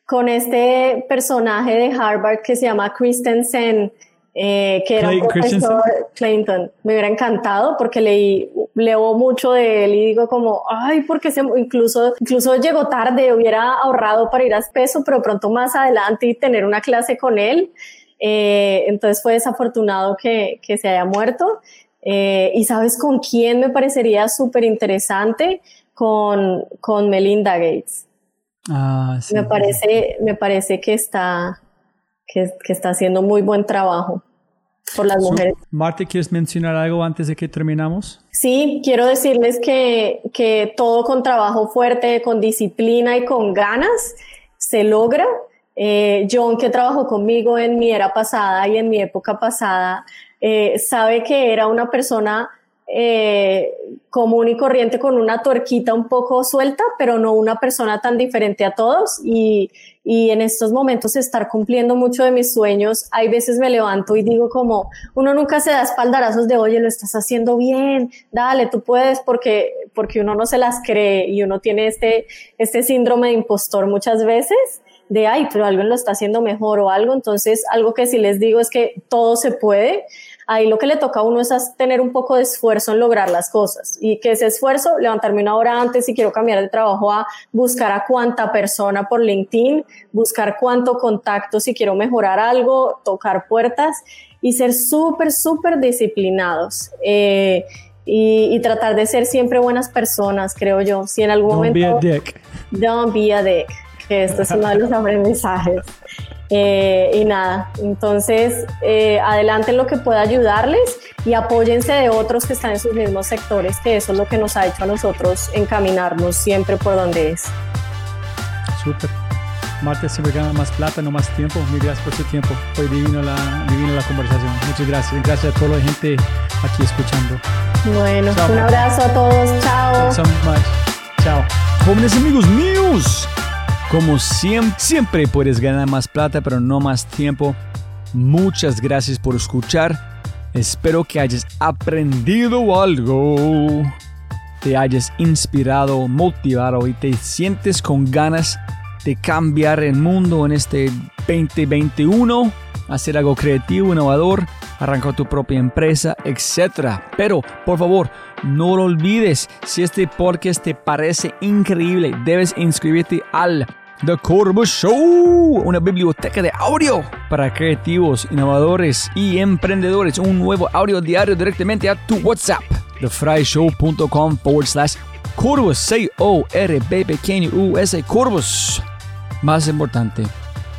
con este personaje de Harvard que se llama Christensen, eh, que era un profesor Clinton. Me hubiera encantado porque leí, leo mucho de él y digo como, ay, porque se, incluso, incluso llegó tarde, hubiera ahorrado para ir a peso, pero pronto más adelante y tener una clase con él. Eh, entonces fue desafortunado que, que se haya muerto. Eh, y sabes con quién me parecería súper interesante? Con, con Melinda Gates. Ah, me, parece, me parece que está, que, que, está haciendo muy buen trabajo por las mujeres. Marta, ¿quieres mencionar algo antes de que terminamos? Sí, quiero decirles que, que todo con trabajo fuerte, con disciplina y con ganas se logra. Eh, John, que trabajó conmigo en mi era pasada y en mi época pasada, eh, sabe que era una persona eh, común y corriente con una tuerquita un poco suelta, pero no una persona tan diferente a todos. Y, y en estos momentos estar cumpliendo mucho de mis sueños, hay veces me levanto y digo como, uno nunca se da espaldarazos de, oye, lo estás haciendo bien, dale, tú puedes, porque, porque uno no se las cree y uno tiene este, este síndrome de impostor muchas veces de, ay, pero alguien lo está haciendo mejor o algo. Entonces, algo que sí les digo es que todo se puede ahí lo que le toca a uno es tener un poco de esfuerzo en lograr las cosas y que ese esfuerzo, levantarme una hora antes si quiero cambiar de trabajo a buscar a cuánta persona por LinkedIn, buscar cuánto contacto si quiero mejorar algo, tocar puertas y ser súper, súper disciplinados. Eh, y, tratar de ser siempre buenas personas, creo yo. Si en algún momento... Don't be a dick. Don't be a dick, que esto es uno de los [laughs] aprendizajes. Eh, y nada, entonces eh, adelanten lo que pueda ayudarles y apóyense de otros que están en sus mismos sectores, que eso es lo que nos ha hecho a nosotros encaminarnos siempre por donde es. Súper. Marta siempre gana más plata, no más tiempo. Mil gracias por su tiempo. Fue divino la, divino la conversación. Muchas gracias. Gracias a toda la gente aquí escuchando. Bueno, un abrazo a todos. Chao. Chao. Jóvenes amigos míos. Como siempre, siempre puedes ganar más plata, pero no más tiempo. Muchas gracias por escuchar. Espero que hayas aprendido algo, te hayas inspirado, motivado y te sientes con ganas de cambiar el mundo en este 2021, hacer algo creativo, innovador arrancar tu propia empresa, etc. Pero, por favor, no lo olvides, si este podcast te parece increíble, debes inscribirte al The Corvo Show, una biblioteca de audio para creativos, innovadores y emprendedores. Un nuevo audio diario directamente a tu WhatsApp. TheFryShow.com forward slash Corvus, C-O-R-B pequeño U-S, Corvus. Más importante,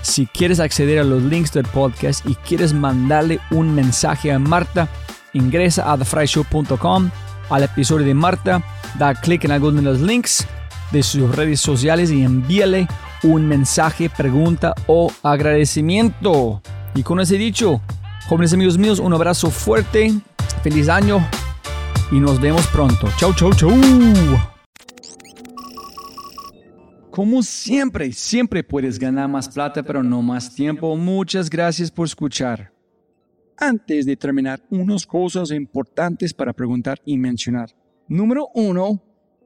si quieres acceder a los links del podcast y quieres mandarle un mensaje a Marta, ingresa a thefryshow.com al episodio de Marta, da clic en alguno de los links de sus redes sociales y envíale un mensaje, pregunta o agradecimiento. Y con ese dicho, jóvenes amigos míos, un abrazo fuerte, feliz año y nos vemos pronto. Chau, chau, chau. Como siempre, siempre puedes ganar más plata, pero no más tiempo. Muchas gracias por escuchar. Antes de terminar, unas cosas importantes para preguntar y mencionar. Número uno,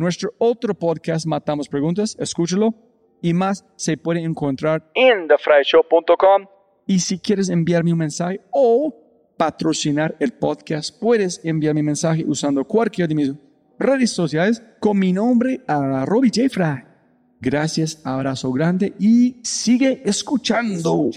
nuestro otro podcast, Matamos Preguntas, escúchalo. Y más se puede encontrar en thefryshow.com. Y si quieres enviarme un mensaje o patrocinar el podcast, puedes enviar mi mensaje usando cualquiera de mis redes sociales con mi nombre a Robbie J. Fry. Gracias, abrazo grande y sigue escuchando.